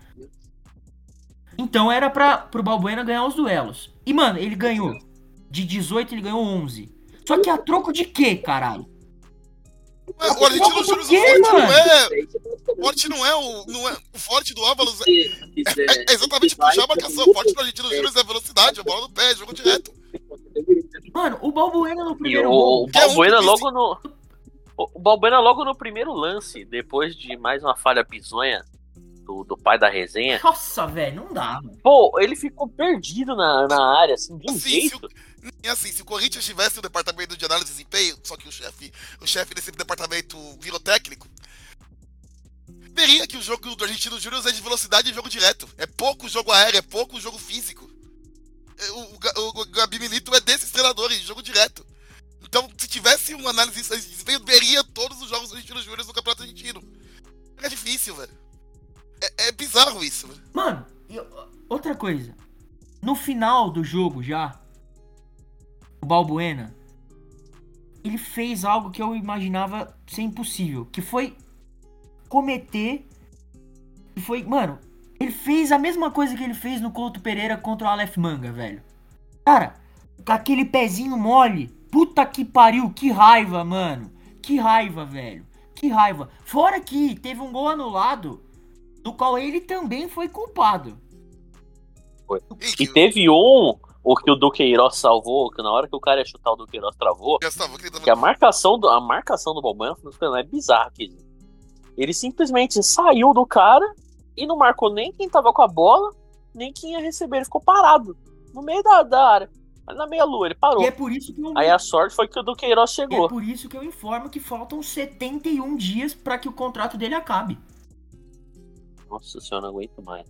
Então era pra, pro Balbuena ganhar os duelos. E, mano, ele ganhou. De 18, ele ganhou 11. Só que a troco de quê, caralho? Mas o Argentino Júnior, forte não é. O forte não é o. Não é, o forte do Ávalos é, é exatamente puxar a marcação. O forte do Argentino Júnior é velocidade, a bola no pé, jogo direto. Mano, o Balbuena no primeiro o, gol. o Balbuena é um logo no. O Balbuena logo no primeiro lance, depois de mais uma falha bizonha do, do pai da resenha. Nossa, velho, não dá, mano. Pô, ele ficou perdido na, na área, assim, de um Assim, se jeito. o, e assim, se o Corinthians tivesse o departamento de análise de desempenho, só que o chefe o chefe desse departamento virou técnico, veria que o jogo do Argentino Júnior é de velocidade e jogo direto. É pouco jogo aéreo, é pouco jogo físico. É, O, o, o Gabi Milito é desses treinadores, jogo direto. Então, se tivesse uma análise de desempenho, veria todos os jogos do Argentino Júnior no Campeonato Argentino. É difícil, velho. É, é bizarro isso. Mano, e outra coisa. No final do jogo já, o Balbuena, ele fez algo que eu imaginava ser impossível, que foi cometer que foi, mano, ele fez a mesma coisa que ele fez no Couto Pereira contra o Aleph Manga, velho. Cara, com aquele pezinho mole, puta que pariu, que raiva, mano. Que raiva, velho. Que raiva. Fora que teve um gol anulado do qual ele também foi culpado. E teve um, o que o Duqueiroz salvou, que na hora que o cara ia chutar o Duqueiroz travou, que a marcação do, a marcação do Balbuena é bizarra aqui. Ele simplesmente saiu do cara e não marcou nem quem tava com a bola, nem quem ia receber. Ele ficou parado no meio da, da área. Mas na meia lua, ele parou. E é por isso que eu, Aí a sorte foi que o Duqueiroz e é chegou. por isso que eu informo que faltam 71 dias pra que o contrato dele acabe. Nossa senhora, não aguento mais.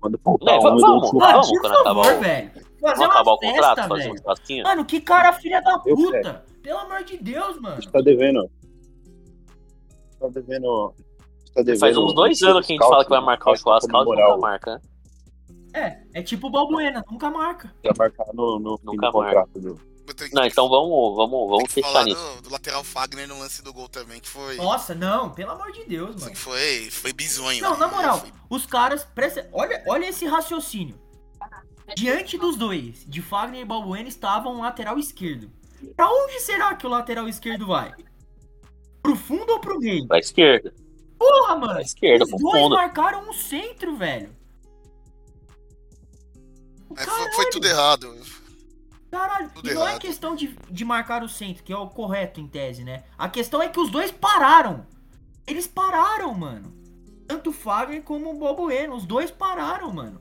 Quando faltar Né, um, vamos, um vamos. Ah, Vamos, por quando acabar favor, o- velho. Fazer Vamos uma acabar o festa, contrato, fazer um velho. churrasquinho? Mano, que cara filha da Eu puta. Pelo amor de Deus, mano. A gente tá devendo. Tá devendo. Tá devendo Faz uns dois anos que a gente fala que vai marcar o churrasco, pra e nunca marca, né? É, é tipo o Balbuena, nunca marca. Vai marcar no, no Nunca do contrato. Do... Eu Não, então vamos, vamos, vamos fechar falar nisso. do, do lateral Fagner no lance do gol também, que foi. Nossa, não, pelo amor de Deus, assim, mano. foi, foi bizonho. Não, na né? moral, Foi- os caras. Presta... Olha, olha esse raciocínio. Diante dos dois, de Fagner e Balbuena, estava um lateral esquerdo. Pra onde será que o lateral esquerdo vai? Pro fundo ou pro meio? Pra esquerda. Porra, mano! Pra esquerda, Os pro dois fundo. marcaram um centro, velho. Aí foi, foi tudo errado. Caralho, Tudo e não é errado. questão de, de marcar o centro, que é o correto em tese, né? A questão é que os dois pararam. Eles pararam, mano. Tanto o Fagner como o Balbuena, os dois pararam, mano.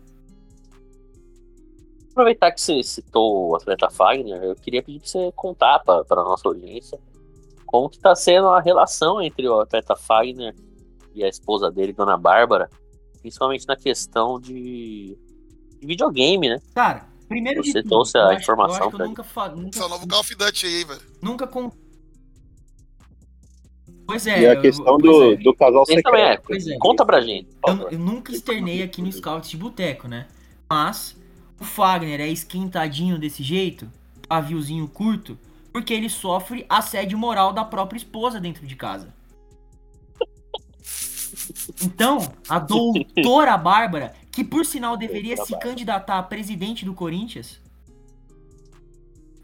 Aproveitar que você citou o atleta Fagner, eu queria pedir pra você contar pra, pra nossa audiência como que tá sendo a relação entre o atleta Fagner e a esposa dele, Dona Bárbara, principalmente na questão de, de videogame, né? Cara, primeiro de Você tudo, trouxe a eu informação eu acho eu nunca, fa- nunca, é o novo Call of Duty aí, velho. nunca com... Pois é. E a eu- questão pois do, é. do casal é. secreto. Pois é. Conta pra gente, Eu, eu nunca externei aqui no Scouts de Boteco, né? Mas o Fagner é esquentadinho desse jeito, paviozinho curto, porque ele sofre assédio moral da própria esposa dentro de casa. Então, a doutora Bárbara, que por sinal deveria se candidatar a presidente do Corinthians,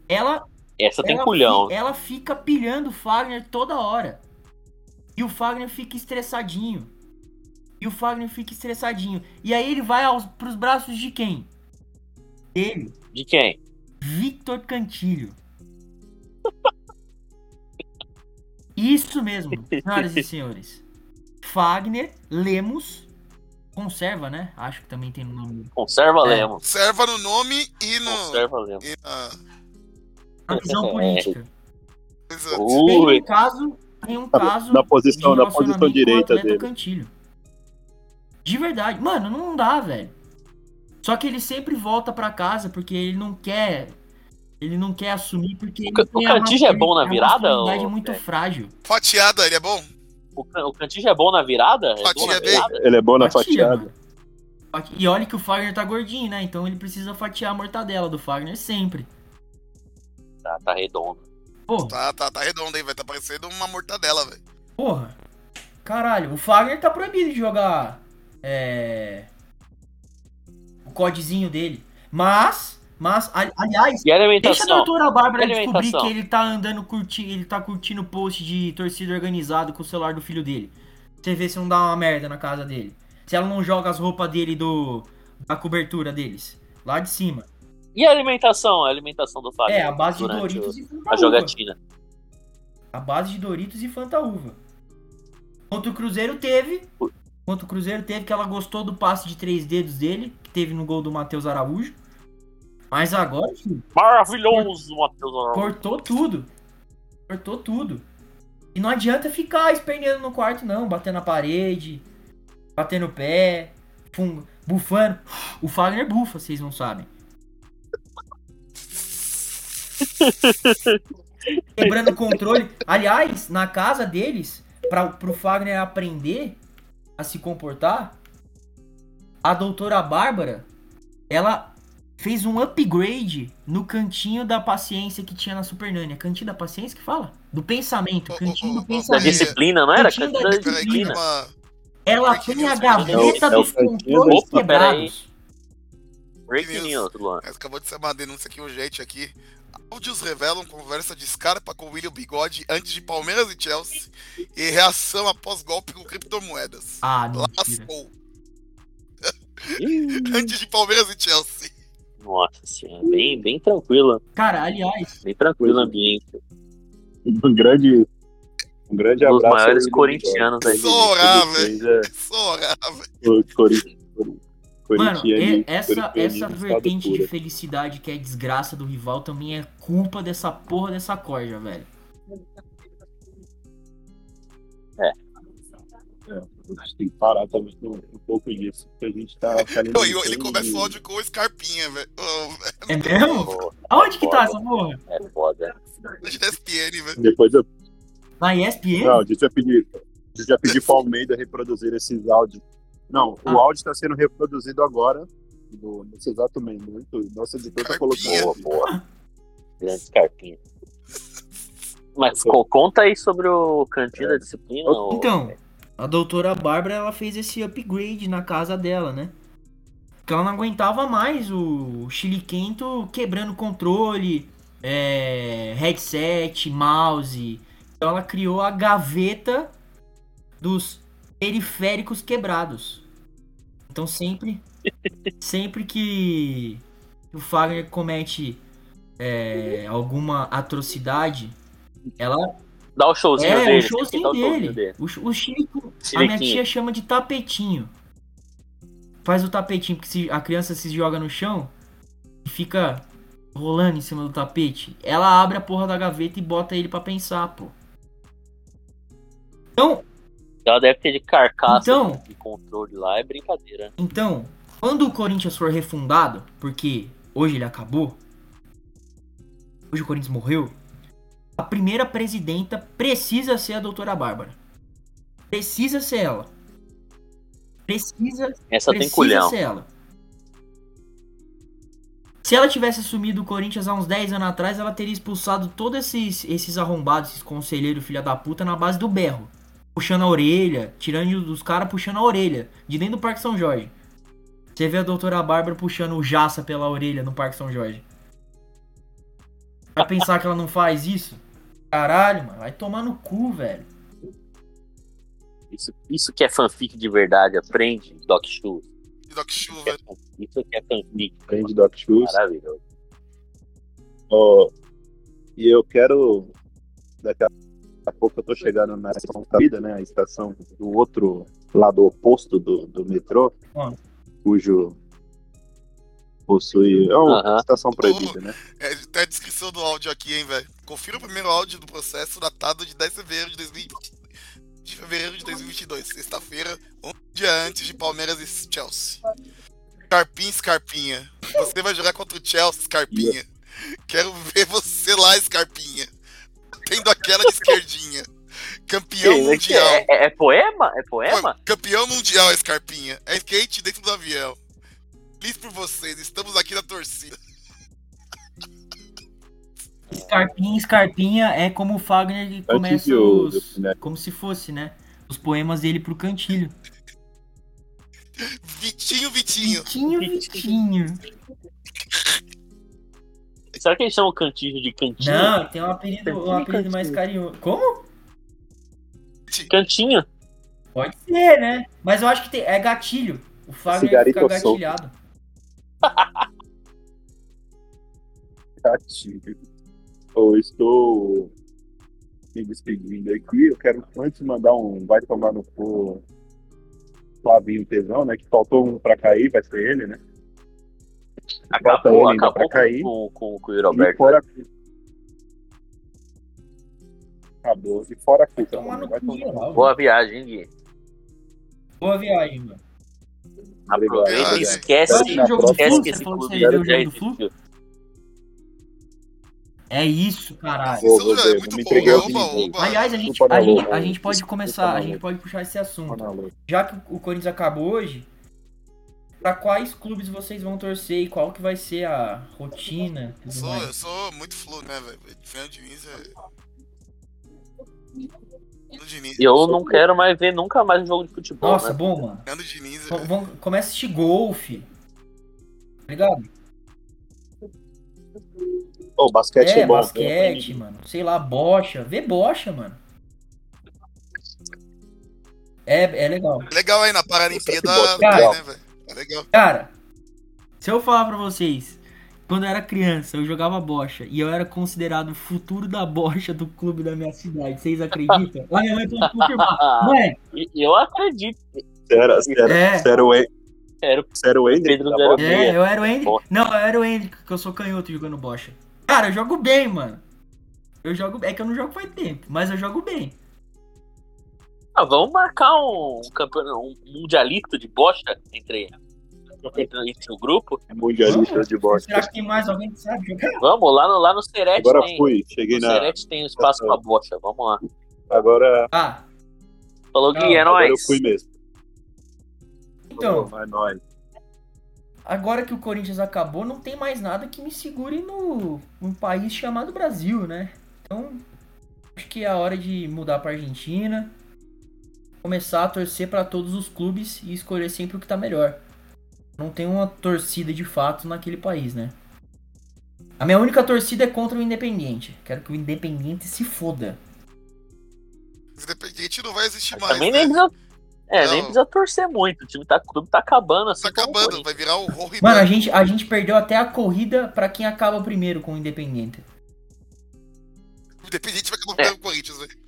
ela Essa tem ela, culhão. ela fica pilhando o Fagner toda hora. E o Fagner fica estressadinho. E o Fagner fica estressadinho. E aí ele vai aos, pros braços de quem? Ele, De quem? Victor Cantilho. Isso mesmo, senhoras e senhores. Fagner Lemos. Conserva, né? Acho que também tem no nome. Conserva É. Lemos. Serva no nome e no. Conserva Lemos. E na... Na visão política. Exato. Tem um caso. Tem um caso. na posição- de na posição o direita dele. Cantilho. De verdade. Mano, não dá, velho. Só que ele sempre volta pra casa porque ele não quer. Ele não quer assumir porque. ele o tem a Cantillo é bom na a virada, masculinidade ô, muito velho? frágil. Fatiada, ele é bom? O, o Cantillo é bom na virada? É bom na virada? Ele é bom na Fatia, fatiada. E olha que o Fagner tá gordinho, né? Então ele precisa fatiar a mortadela do Fagner sempre. Tá, tá redondo. Pô, Tá, tá, tá redondo aí, vai tá parecendo uma mortadela, velho. porra. Caralho, o Fagner tá proibido de jogar. É. O codezinho dele. Mas. Mas, ali- aliás, a Deixa a doutora Bárbara descobrir que ele tá andando curtindo, ele tá curtindo post de torcida organizado com o celular do filho dele. Você vê se não dá uma merda na casa dele. Se ela não joga as roupas dele do da cobertura deles, lá de cima. E a alimentação? A alimentação do Fagner? É, a base de Doritos o- e A Fantaúva. jogatina. A base de Doritos e Fantaúva. Contra o Cruzeiro teve. Contra o Cruzeiro teve que ela gostou do passe de três dedos dele, que teve no gol do Matheus Araújo. Mas agora, Maravilhoso, Matheus Araújo. Cortou tudo. Cortou tudo. E não adianta ficar esperneando no quarto, não. Batendo na parede, batendo o pé, bufando. O Fagner bufa, vocês não sabem. Quebrando o controle. Aliás, na casa deles, para pro Fagner aprender a se comportar, a doutora Bárbara, ela fez um upgrade no cantinho da paciência que tinha na Super Nani. É cantinho da paciência que fala? Do pensamento, cantinho do ô, Da pensamento. disciplina, não era? Cantinho da Cantinho da que disciplina. uma. Ela tem a gaveta é o- é o dos controles da- quebrados. Breaking News. Luan. Acabou de ser uma denúncia aqui urgente aqui. Áudios revelam conversa de Scarpa com William Bigode antes de Palmeiras e Chelsea e reação após golpe com criptomoedas. Ah. Lascou. Antes de Palmeiras e Chelsea. Nossa senhora, bem, bem tranquilo. Cara, aliás, Bem tranquilo o ambiente. Um grande, um grande Um dos abraço. maiores ao corintianos aí. Só orar, velho. É, orar, velho. mano, e- essa, essa vertente de felicidade que é desgraça do rival também é culpa dessa porra dessa corja, velho. A gente tem que parar também com um pouco disso. Porque a gente tá Ele começa de- o áudio com o Scarpinha, velho. Velho. É mesmo? Pô, Aonde que tá essa porra? É foda. Na ESPN, velho. Depois eu. Na ESPN? Não, a gente vai pedir. A gente vai pedir pro Almeida reproduzir esses áudios. Não, Ah. o áudio está sendo reproduzido agora. no- nesse exato momento. Nosso editor tá colocando. Boa, boa. Grande carpinha. Mas co- conta aí sobre o cantinho da disciplina. Então, a doutora Bárbara ela fez esse upgrade na casa dela, né? Porque ela não aguentava mais o Chile Quento quebrando controle, é, headset, mouse. Então ela criou a gaveta dos periféricos quebrados. Então sempre, sempre que o Fagner comete é, alguma atrocidade, ela Dá o showzinho é dele. o showzinho dá o showzinho dele. dele. O, o Chico, a minha tia chama de tapetinho. Faz o tapetinho, porque se a criança se joga no chão e fica rolando em cima do tapete, ela abre a porra da gaveta e bota ele pra pensar, pô. Então, Ela deve ter de carcaça Então- de controle lá, é brincadeira. né? Então, quando o Corinthians for refundado, porque hoje ele acabou, hoje o Corinthians morreu, a primeira presidenta precisa ser a doutora Bárbara. Precisa ser ela. Precisa, Essa tem precisa culhão. ser ela. Se ela tivesse assumido o Corinthians há uns 10 anos atrás, ela teria expulsado todos esses, esses arrombados, esses conselheiros filha da puta, na base do berro. Puxando a orelha, tirando dos caras puxando a orelha, de dentro do Parque São Jorge. Você vê a doutora Bárbara puxando o Jaça pela orelha no Parque São Jorge. Vai pensar que ela não faz isso? Caralho, mano, vai tomar no cu, velho. Isso, isso que é fanfic de verdade, aprende, Doc Shoes. Doc Isso que é velho. fan- Isso que é fanfic. Prende Doc Shoes. Maravilhoso. Ó, e eu quero. Daqui a pouco eu tô chegando na estação da vida, né? A estação do outro lado oposto do, do metrô, Ah. cujo possui. É uma Aham. estação proibida, né? É, tem a descrição do áudio aqui, hein, velho. Confira o primeiro áudio do processo datado de 10 de fevereiro de 2020. De fevereiro de 2022, sexta-feira, um dia antes de Palmeiras e Chelsea. Scarpinha, Scarpinha. Você vai jogar contra o Chelsea, Scarpinha. Quero ver você lá, Scarpinha. Tendo aquela de esquerdinha. Campeão Sim, mundial. é, é- é poema? É poema? Campeão mundial, Scarpinha. É skate dentro do avião. Feliz por vocês, estamos aqui na torcida. Scarpinha, Scarpinha é como o Fagner começa os... né? Como se fosse, né? Os poemas dele pro Cantilho. Vitinho, Vitinho. Vitinho, Vitinho. Será que eles chamam o cantinho de cantinho? Não, tem um apelido, um apelido mais carinhoso. Como? Cantinho? Pode ser, né? Mas eu acho que tem- é gatilho. O Fagner Cigarito fica gatilhado. Eu estou me despedindo aqui. Eu quero antes mandar um vai tomar no cu Flavinho Tesão, né? Que faltou um pra cair, vai ser ele, né? Falta Acabou, ele acabou pra cair. com, com, com o E Roberto. fora. Acabou. E fora a culpa. Tomar no Vai cu. Boa viagem, Gui. Boa viagem, mano. Aproveita Obrigado. e esquece, esquece que esse clube já jogo do Flu? existiu. É isso, caralho. Vou, vou é muito me entreguei oba, oba. Aliás, a gente, a gente, a gente pode começar, a gente pode puxar esse assunto. Já que o Corinthians acabou hoje, pra quais clubes vocês vão torcer e qual que vai ser a rotina? tudo sou, mais? eu sou muito flu, né, velho? Fernando Diniz é. Diniz. E eu não quero mais ver nunca mais um jogo de futebol, Nossa, né? bom, mano. Diniz é. começa a assistir golfe. Tá ligado? Pô, basquete é, É, bom. basquete, mano. Sei lá, bocha. Vê bocha, mano. É, é legal. Legal aí na Paralimpíada, Cara. né? É legal. Cara, se eu falar pra vocês, quando eu era criança, eu jogava bocha e eu era considerado o futuro da bocha do clube da minha cidade. Vocês acreditam? Olha, minha mãe pode confirmar. Mãe, eu acredito. Era, era, É. era o Era era o Pedro da? Meia. é, eu era o. Bocha. Não, eu era o Henry, que eu sou canhoto jogando bocha. Cara, eu jogo bem, mano. Eu jogo. É que eu não jogo faz tempo, mas eu jogo bem. Ah, vamos marcar um, campeonato, um mundialista de bosta entre, entre, entre o grupo. Mundialista de bosta. Será que tem mais alguém que sabe jogar? Vamos lá no, lá no Serete Agora tem. fui, cheguei No na. Serete tem um espaço pra bosta. Vamos lá. Agora, Ah, Falou Gui, é agora eu nóis. fui mesmo. então. É nóis. Agora que o Corinthians acabou, não tem mais nada que me segure no num país chamado Brasil, né? Então, acho que é a hora de mudar pra Argentina, começar a torcer pra todos os clubes e escolher sempre o que tá melhor. Não tenho uma torcida de fato naquele país, né? A minha única torcida é contra o Independiente. Quero que o Independiente se foda. Independente não vai existir mais. Também né? nem precisa. É, nem Não. precisa torcer muito. O time tá, o clube tá acabando assim. Tá o acabando, vai virar o Rory Mano, a gente, a gente perdeu até a corrida pra quem acaba primeiro com o Independiente. Independente vai acabar É. com o Corinthians, velho.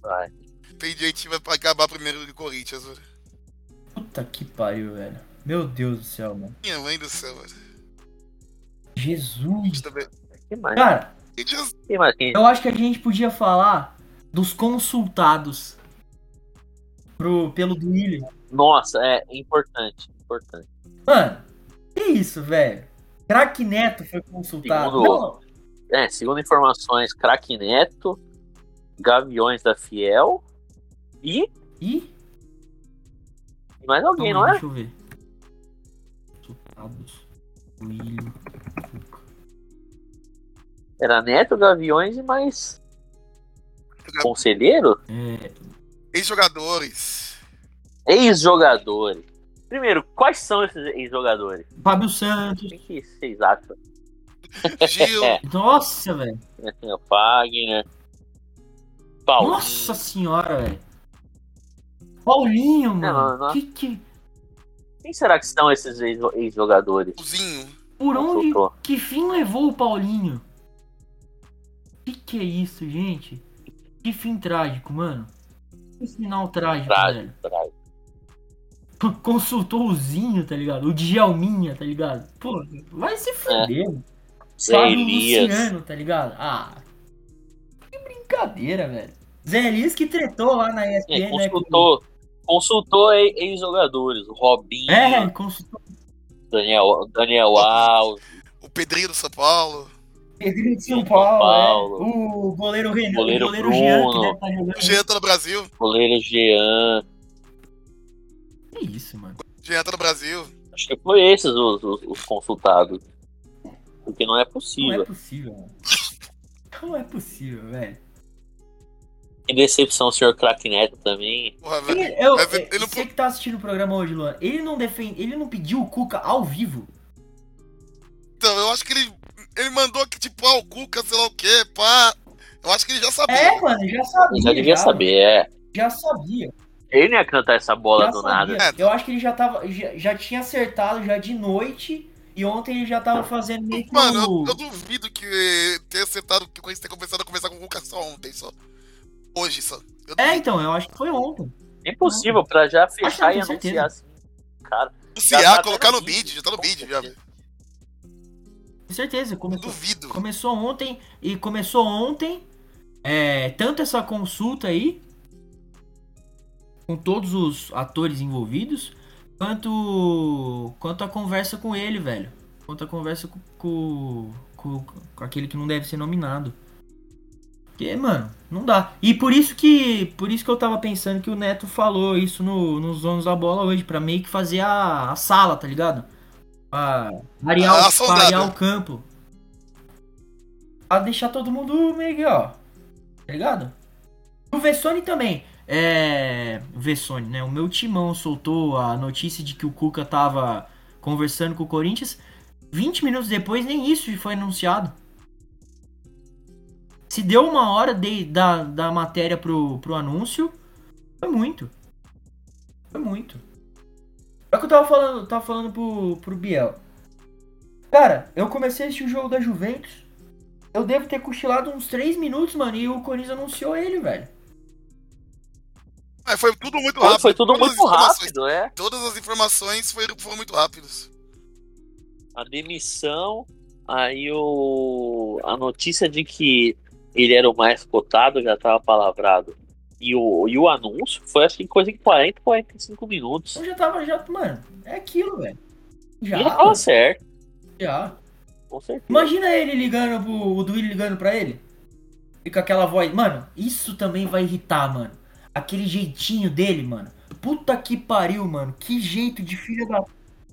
Vai. Independente vai acabar primeiro do Corinthians, velho. Puta que pariu, velho. Meu Deus do céu, mano. Minha mãe do céu, velho. Jesus. Também. Que mais? Cara, Que mais? Eu acho que a gente podia falar dos consultados pro, pelo Duílio. Nossa, é importante. Importante. Mano, que isso, velho? Craque Neto foi consultado. Segundo- Não, É, segundo informações, Craque Neto, Gaviões da Fiel e e mais alguém, Calma não é? Deixa eu ver. Duílio. Cuca. Era Neto, Gaviões e mais. Conselheiro? É, ex-jogadores. Ex-jogadores. Primeiro, quais são esses ex-jogadores? Fábio Santos. Quem que vocês acham? Gil, É. Nossa, velho. O Fagner. Paulo. Nossa senhora, velho. Paulinho, mano. não, não. Que, que, Quem será que são esses ex- ex-jogadores? Zinho. por onde, Consultou. que fim levou o Paulinho? Que que é isso, gente? Que fim trágico, mano. Que final trágico, Trágico, trágico. velho. Consultou o Zinho, tá ligado? O Djalminha, tá ligado? Pô, vai se fuder. Zé Fábio Elias. Luciano, tá ligado? Ah, que brincadeira, velho. Zé Elias que tretou lá na É, ESPN, né? Consultou, ex-jogadores. O Robinho, É, consultou Daniel, Daniel Alves, O Pedrinho do São Paulo. Pedrinho de São São Paulo, Paulo. é. o goleiro Renan, Goleiro o goleiro Jean, que Bruno. deve estar jogando. O Jean tá no Brasil. goleiro Jean. Que isso, mano. Jean tá no Brasil. Acho que foi esses os, os- os consultados. Porque não é Não é possível. possível, mano. Não é possível, velho. Que decepção o senhor Crack Neto também. Porra, Ele, velho. eu, Mas é, ele não você que tá assistindo o programa hoje, Luan, ele não defende, ele não pediu o Cuca ao vivo. Então, eu acho que ele. Ele mandou que, tipo, ah, o Cuca, sei lá o quê, pá. Eu acho que ele já sabia. É, mano, já sabia. Ele já devia saber, é. Já sabia. Ele não ia cantar essa bola já do sabia. nada. Eu acho que ele já tava. Já, já tinha acertado já de noite. E ontem ele já tava fazendo meio que Mano, eu, eu duvido que tenha acertado que tenha começado a conversar com o Cuca só ontem, só. Hoje só. Eu É, então, eu acho que foi ontem. É impossível pra já fechar eu e anunciar assim. Cara, Anunciar, tá colocar no bid, já tá no bid, já. Com certeza. Começou, Duvido. começou ontem. E começou ontem. É, tanto essa consulta aí. Com todos os atores envolvidos. Quanto. Quanto a conversa com ele, velho. Quanto a conversa com, com, com, com aquele que não deve ser nominado. Porque, mano, não dá. E por isso que. Por isso que eu tava pensando que o Neto falou isso no, nos donos da bola hoje. Pra meio que fazer a, a sala, tá ligado? Pra arear, A o- pra arear o campo. Pra deixar todo mundo meio que, ó. Tá ligado? O Vessone também. É. O Vessone, né? O meu timão soltou a notícia de que o Cuca tava conversando com o Corinthians. 20 minutos depois, nem isso foi anunciado. Se deu uma hora de- da, da matéria pro, pro anúncio, foi muito. Foi muito. É o que eu tava falando, tava falando pro, pro Biel. Cara, eu comecei a assistir o jogo da Juventus. Eu devo ter cochilado uns 3 minutos, mano, e o Corinthians anunciou ele, velho. Mas foi tudo muito rápido. foi tudo Todas as muito rápido, é. Todas as informações foram, foram muito rápidas. A demissão, aí o. A notícia de que ele era o mais cotado já tava palavrado. E o, e o anúncio foi que coisa de 40, 45 minutos. Eu já tava, já, mano, é aquilo, velho. Já, Já tava certo, já. com certeza. Imagina ele ligando pro. O Duílio ligando pra ele. E com aquela voz. Mano, isso também vai irritar, mano. Aquele jeitinho dele, mano. Puta que pariu, mano. Que jeito de filho da.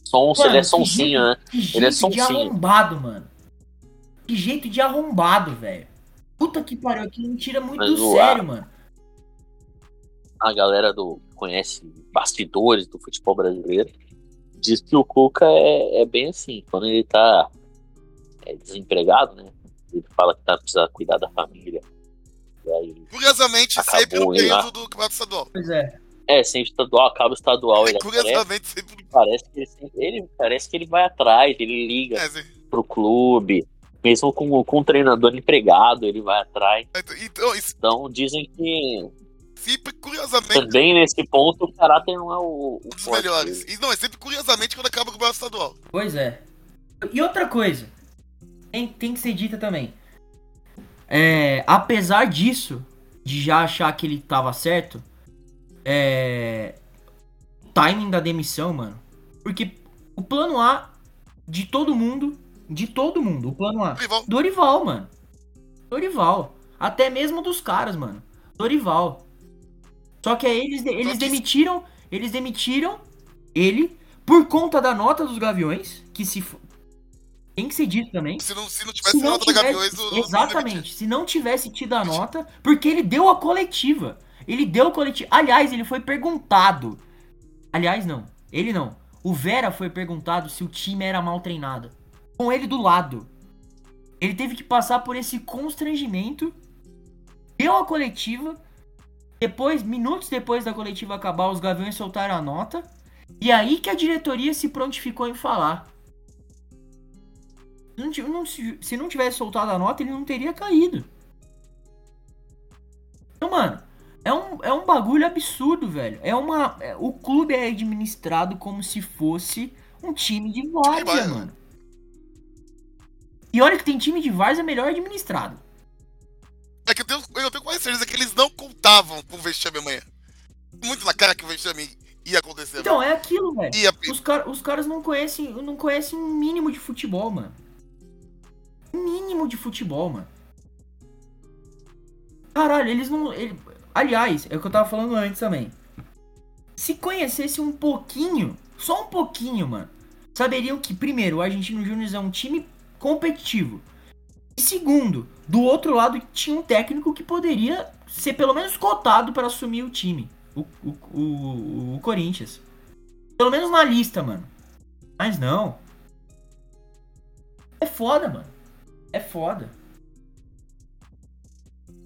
Sonso, Mano, ele é sonsinho, né? Que jeito Ele é de arrombado, mano. Que jeito de arrombado, velho. Puta que pariu. Aquilo me tira muito Mas do sério, mano. A galera do conhece bastidores do futebol brasileiro. diz que o Cuca é, é bem assim, quando ele tá é, desempregado, né? Ele fala que tá precisando cuidar da família. E aí, Curiosamente, Acabou sempre no ele lá. período do campeonato estadual. Pois é. é, sempre estadual, acaba o estadual, ele aparece, Curiosamente, sempre. parece que ele, ele parece que ele vai atrás, ele liga É, pro clube, mesmo com, com o treinador empregado, ele vai atrás. Então, isso Então dizem que sempre curiosamente também nesse ponto o caráter não é o, o um dos melhores. E não, é sempre curiosamente quando acaba o campeonato estadual. Pois é. E outra coisa, tem, tem que ser dita também. É, apesar disso, de já achar que ele tava certo, é. O timing da demissão, mano. Porque o plano A de todo mundo, de todo mundo, o plano A. Rival. Dorival, mano. Dorival. Até mesmo dos caras, mano. Dorival. Só que aí eles, eles demitiram. Eles demitiram ele por conta da nota dos Gaviões. Que se. Tem que ser dito também. Se não, se não tivesse Se não nota da tivesse- Gaviões, o- o- exatamente. Se não tivesse tido a nota, porque ele deu a coletiva. Ele deu a coletiva. Aliás, ele foi perguntado. Aliás, não. Ele não. O Vera foi perguntado se o time era mal treinado. Com ele do lado. Ele teve que passar por esse constrangimento. Deu a coletiva. Depois, minutos depois da coletiva acabar, os Gaviões soltaram a nota. E aí que a diretoria se prontificou em falar. Se não ti- não se- se não tivesse soltado a nota, ele não teria caído. Então, mano, é um, é um bagulho absurdo, velho. É uma. é- o clube é administrado como se fosse um time de várzea. mano. E olha que tem time de várzea melhor administrado. É que eu tenho, eu tenho quase certeza que eles não contavam com o vexame amanhã. Muito na cara que o vexame ia acontecer. Então, é aquilo, velho. Os, car os caras não conhecem, não conhecem um mínimo de futebol, mano. Um mínimo de futebol, mano. Caralho, eles não. ele- Aliás, é o que eu tava falando antes também. Se conhecesse um pouquinho, só um pouquinho, mano, saberiam que, primeiro, o Argentino Júnior é um time competitivo. E segundo, do outro lado tinha um técnico que poderia ser pelo menos cotado para assumir o time. O, o, o, o Corinthians. Pelo menos na lista, mano. Mas não. É foda, mano. É foda.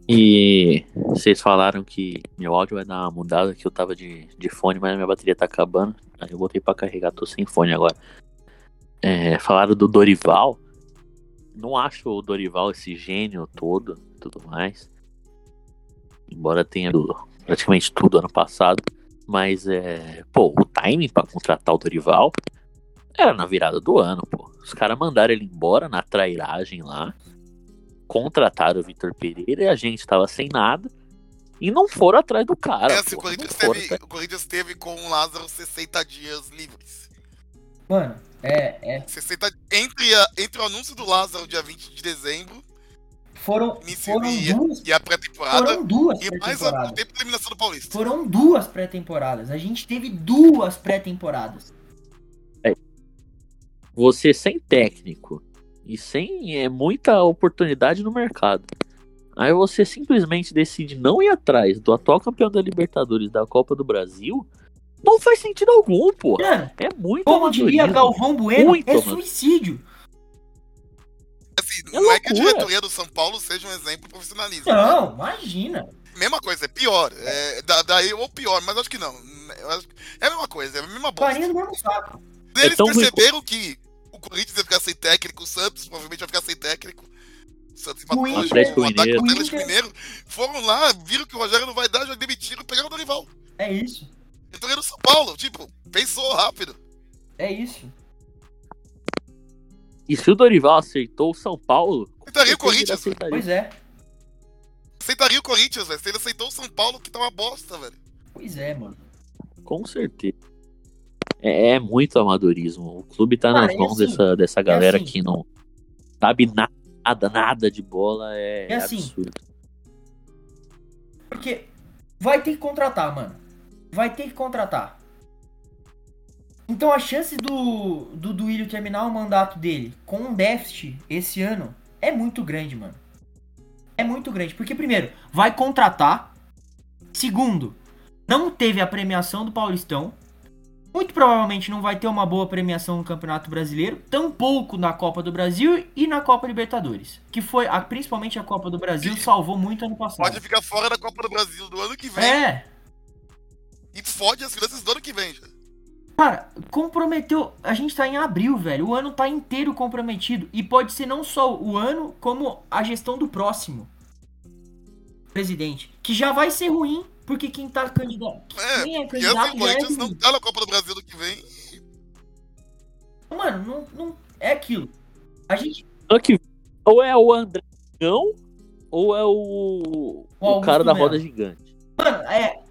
E vocês falaram que meu áudio vai dar uma mudada, que eu tava de, de fone, mas minha bateria tá acabando. Aí eu botei pra carregar, tô sem fone agora. É, falaram do Dorival. Não acho o Dorival esse gênio todo e tudo mais. Embora tenha praticamente tudo ano passado. Mas é. Pô, o timing pra contratar o Dorival era na virada do ano, pô. Os caras mandaram ele embora na trairagem lá contrataram o Vitor Pereira e a gente tava sem nada. E não foram atrás do cara. é assim, o, porra, Corinthians teve, atrás- o Corinthians teve com o Lázaro 60 dias livres. Mano, é, é. 60, entre, a- entre o anúncio do Lázaro, dia 20 de dezembro, Foram, foram e, duas. e a pré-temporada, Foram duas e mais o pré-temporadas. tempo de eliminação do Paulista. Foram duas pré-temporadas. A gente teve duas pré-temporadas. Você sem técnico e sem é, muita oportunidade no mercado. Aí você simplesmente decide não ir atrás do atual campeão da Libertadores da Copa do Brasil. Não faz sentido algum, pô. Mano, É muito como diria. Galvão Bueno, Muito, é suicídio. Assim, É não é que a diretoria do São Paulo seja um exemplo de profissionalismo. Não, imagina. Mesma coisa, é pior. É, da- daí ou pior, mas acho que não. Eu acho- É a mesma coisa, é a mesma bosta. Farinha do mesmo saco. Eles É perceberam que o Corinthians ia ficar sem técnico, o Santos provavelmente vai ficar sem técnico. O Santos empatou O Atlético Mineiro. Foram lá, viram que o Rogério não vai dar, já demitiram e pegaram o Dorival. É isso. Então era o São Paulo, tipo, pensou rápido. É isso. E se o Dorival aceitou o São Paulo, Aceitaria o Corinthians, ele aceitaria. Pois é. Aceitaria o Corinthians, velho. Se ele aceitou o São Paulo, que tá uma bosta, velho. Pois é, mano. Com certeza. É, é muito amadorismo. O clube tá Cara, nas e mãos assim, dessa, dessa galera assim- que não sabe nada, nada de bola. É, E assim, absurdo. Porque vai ter que contratar, mano. Vai ter que contratar. Então a chance do, do Duílio terminar o mandato dele com um déficit esse ano é muito grande, mano. É muito grande. Porque, primeiro, vai contratar. Segundo, não teve a premiação do Paulistão. Muito provavelmente não vai ter uma boa premiação no Campeonato Brasileiro, tampouco na Copa do Brasil e na Copa Libertadores. Que foi, a- principalmente a Copa do Brasil, salvou muito ano passado. Pode ficar fora da Copa do Brasil do ano que vem. É, E fode as finanças do ano que vem. Já. cara, comprometeu. A gente tá em abril, velho. O ano tá inteiro comprometido. E pode ser não só o ano, como a gestão do próximo presidente. Que já vai ser ruim, porque quem tá candidato. É, Quem é assim, candidato o já é Corinthians não tá na Copa do Brasil do que vem. Mano, não, não. É aquilo. A gente. Ou é o Andrão, ou é o. O O, cara da roda gigante. Mano, é.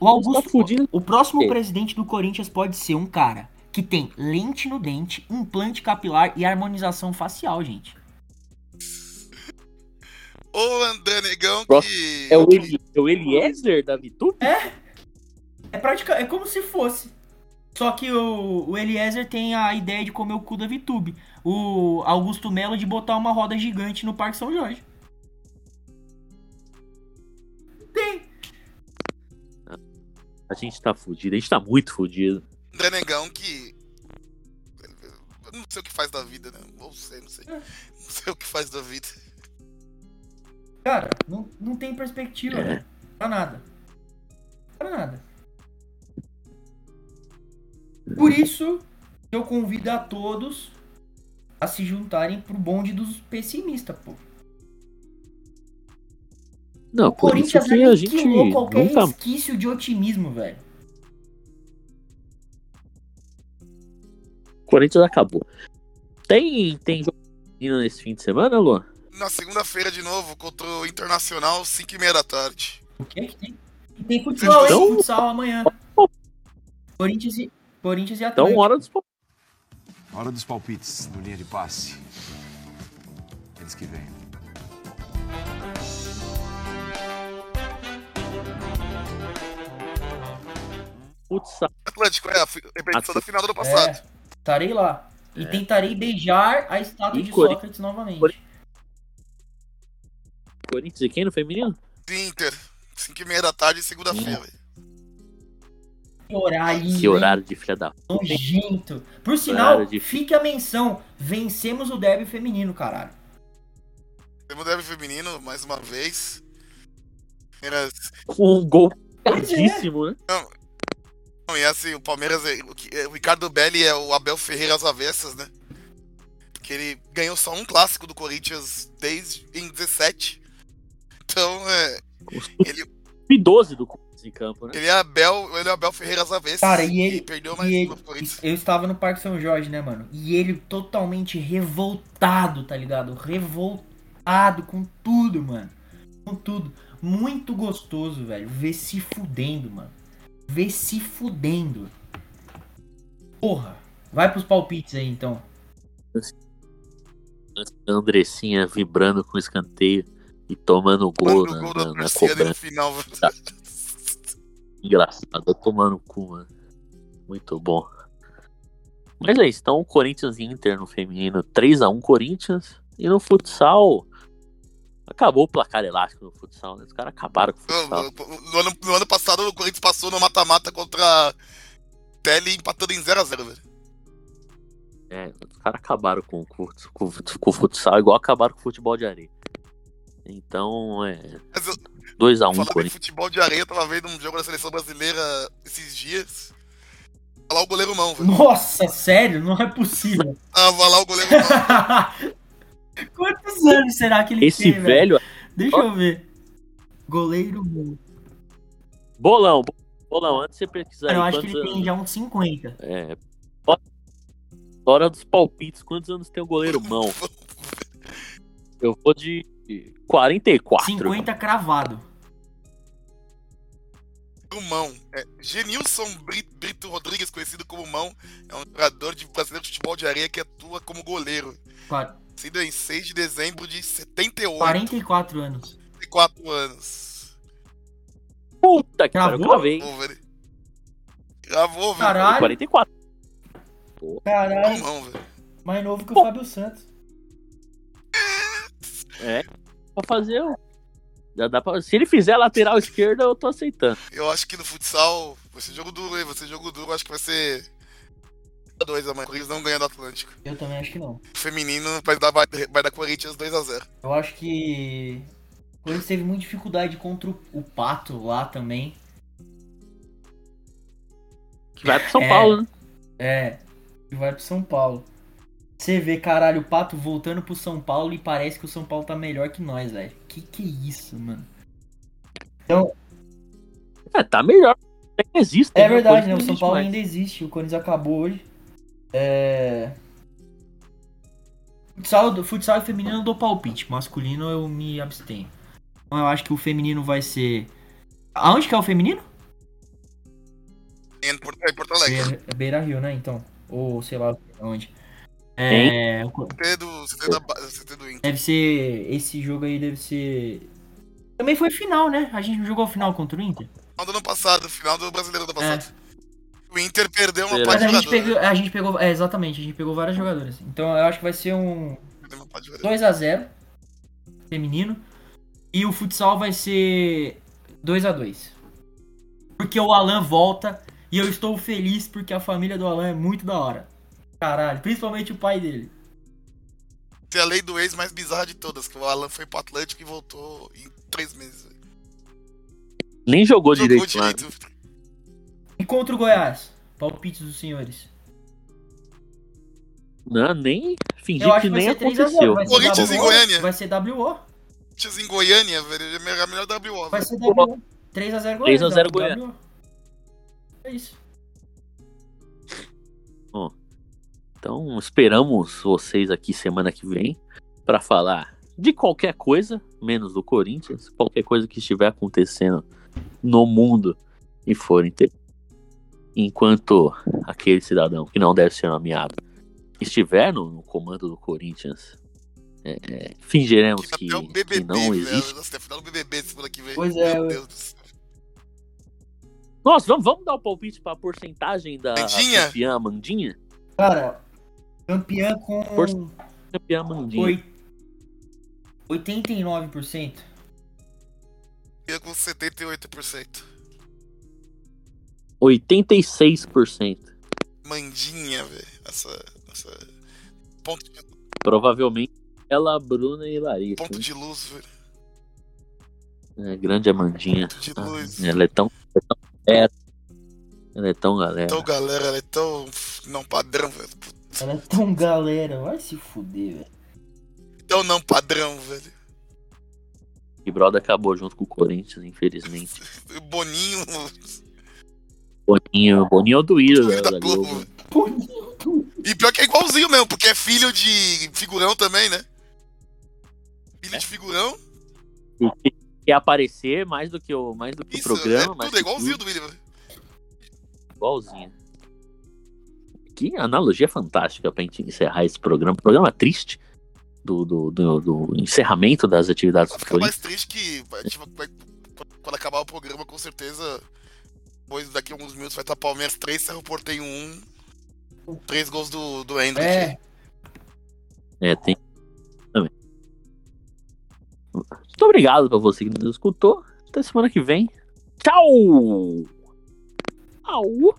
O Augusto. Tá fudido. O próximo É. presidente do Corinthians pode ser um cara que tem lente no dente, implante capilar e harmonização facial, gente. Ou André Negão que. É o, Eli... é o Eliezer da Vitube? É prática, é como se fosse. Só que o, o Eliezer tem a ideia de comer o cu da Vitube. O Augusto Melo de botar uma roda gigante no Parque São Jorge. Tem. A gente tá fudido, a gente tá muito fudido. André Negão que. Eu não sei o que faz da vida, né? Ou sei, não sei. É. Não sei o que faz da vida. Cara, não, não tem perspectiva, É. velho. Pra nada. Pra nada. Por isso, eu convido a todos a se juntarem pro bonde dos pessimistas, pô. Não, O por isso Corinthians que a gente qualquer nunca. resquício de otimismo, velho. Corinthians acabou. Tem, tem jogo nesse fim de semana, Luan? Na segunda-feira de novo, contra o Internacional, 5 e meia da tarde. O que é que tem? E tem futsal, hein? Então- Futsal amanhã. Corinthians e, Corinthians e Então, Atlético. hora dos palpites. Hora dos palpites do linha de passe. Eles que vêm. Futsal. Atlético, é a repetição da final do ano É, passado. estarei lá. E É. tentarei beijar a estátua E de Cori- Sócrates novamente. Cori- Corinthians e quem no feminino? Inter, 5 e meia da tarde, segunda-feira. velho. Que horário, Que horário de filha da. nojento. Por sinal, de- fique a menção. Vencemos o derby feminino, caralho. Temos o derby feminino, mais uma vez. Palmeiras- Um gol é. né? Não, e assim, o Palmeiras, é- o, é, o Ricardo Belli é o Abel Ferreira às avessas, né? Porque ele ganhou só um clássico do Corinthians desde em 17. Então, é, ele, Sub-12 do Corinthians em campo, né? ele é Abel, ele é Abel Ferreira às avessas. Cara, e ele- perdeu mais E ele, Corinthians. eu estava no Parque São Jorge, né, mano? E ele totalmente revoltado, tá ligado? Revoltado com tudo, mano. Com tudo. Muito gostoso, velho. Ver se fudendo, mano. Ver se fudendo. Porra. Vai pros palpites aí, então. A Andressinha vibrando com o escanteio e tomando gol Mano, o na, gol na, na cobrança. final. Tá. Engraçado, tomando o cu, mano. Muito bom. Mas é isso, então Corinthians e Inter no feminino 3x1 Corinthians. E no futsal. Acabou o placar elástico no futsal, né? Os caras acabaram com o futsal. No, no ano, no ano passado, o Corinthians passou no mata-mata contra a Tele empatando em 0x0, velho. É, os caras acabaram com, com, com, com o futsal, igual acabaram com o futebol de areia. Então, é. Mas eu, 2x1 falando de Corinthians. futebol de areia, eu tava vendo um jogo da seleção brasileira esses dias. Tava lá o goleiro mão, velho. Nossa, sério? Não é possível. Tava lá o goleiro mão. Quantos anos será que ele Esse tem, velho? velho. Deixa eu ver. Goleiro. Mano, Bolão, bolão, antes de você pesquisar aí. eu acho que ele tem anos- já uns 50. É. Hora dos palpites, quantos anos tem o goleiro mão? Eu vou de 44. 50 cravado. O Mão. É, Genilson Brito, Brito Rodrigues, conhecido como Mão, é um jogador de brasileiro de futebol de areia que atua como goleiro. Qua- Nascido em 6 de dezembro de 78, 44 anos. 44 anos. Puta que pariu. Pô, velho. Gravou, velho. Caralho. 44. Caralho, Mão, velho. mais novo que o Fábio Santos. É. Pra fazer o. Já dá pra... Se ele fizer lateral esquerda, eu tô aceitando. Eu acho que no futsal vai ser jogo duro, hein? Vai ser jogo duro, eu acho que vai ser. 2 amanhã. O Corinthians não ganha do Atlântico. Eu também acho que não. O feminino vai dar, vai, vai dar Corinthians 2x0. Eu acho que. O Corinthians teve muita dificuldade contra o, o Pato lá também. Que vai pro São É. Paulo, né? É, e vai pro São Paulo. Você vê, caralho, o Pato voltando pro São Paulo e parece que o São Paulo tá melhor que nós, velho. Que que é isso, mano? Então, É, tá melhor. Que Existe, é né? verdade, né? O São existe Paulo mais. ainda existe. O Corinthians acabou hoje. É. Futsal, futsal e feminino eu dou palpite. Masculino eu me abstenho. Então eu acho que o feminino vai ser. Aonde que é o feminino? Em Porto, é em Porto Alegre. Beira, Beira Rio, né? Então. Ou sei lá onde. É. CT do, CT da, CT do Inter. Deve ser. Esse jogo aí deve ser. Também foi final, né? A gente jogou final contra o Inter. Final do ano passado, final do brasileiro do ano É. O Inter perdeu uma Mas parte de a gente jogador. pegou. A gente pegou. É, exatamente, a gente pegou vários jogadores. Então eu acho que vai ser um Perdeu uma parte de jogador. 2x0 feminino. E o futsal vai ser 2x2. Porque o Alan volta e eu estou feliz porque a família do Alan é muito da hora. Caralho, principalmente o pai dele. Tem a lei do ex mais bizarra de todas, que o Alan foi pro Atlético e voltou em três meses. Nem jogou, Jogou direito, direito. E contra o Goiás? Palpites dos senhores. Não, nem fingi Eu acho que nem 3x0. aconteceu. Vai ser Corinthians em WO, Goiânia. Vai ser WO. Corinthians em Goiânia, velho. É a melhor WO. Vai ser WO. 3x0 Goiás. 3 a 0 WO. Goiás. É isso. Então esperamos vocês aqui semana que vem para falar de qualquer coisa, menos do Corinthians, qualquer coisa que estiver acontecendo no mundo e for inter... enquanto aquele cidadão que não deve ser nomeado estiver no, no comando do Corinthians, é, é, fingiremos que, que BBB, não velho. existe. Nossa, tem a final do BBB semana que vem. Pois é, Meu. Deus do céu. Nossa, vamos, vamos dar o palpite para a porcentagem da Mandinha? campeã Mandinha? Cara, campeã com Força. Campeã Mandinha. oi- 89%. Eu com 78%. 86%. Mandinha, velho. Essa, essa. Ponto de, Provavelmente ela, Bruna e Larissa. ponto né? de luz, velho. É, grande Amandinha. Ponto de Ah, luz. ela é tão. é tão galera. Ela é tão galera. Então, galera, ela é tão. Não padrão, velho. Ela é tão galera, vai se fuder, velho. Tão não padrão, velho. E Brother acabou junto com o Corinthians, infelizmente. Boninho. Boninho, Boninho é o do Filho da, Globo. E pior que é igualzinho mesmo, porque é filho de figurão também, né? Filho de figurão. E que Quer aparecer mais do que o, mais do que o Isso, programa. é tudo é igualzinho tudo, do William. igualzinho. Que analogia fantástica pra gente encerrar esse programa. Programa triste do, do, do, do encerramento das atividades do Fica Corinthians. mais triste que vai- vai- quando acabar o programa, com certeza, depois daqui a alguns minutos vai estar Palmeiras 3, Cerro Porteio 1, 3 gols do, do Hendrick. É, É, tem. Também. Muito obrigado pra você que nos escutou. Até semana que vem. Tchau! Au!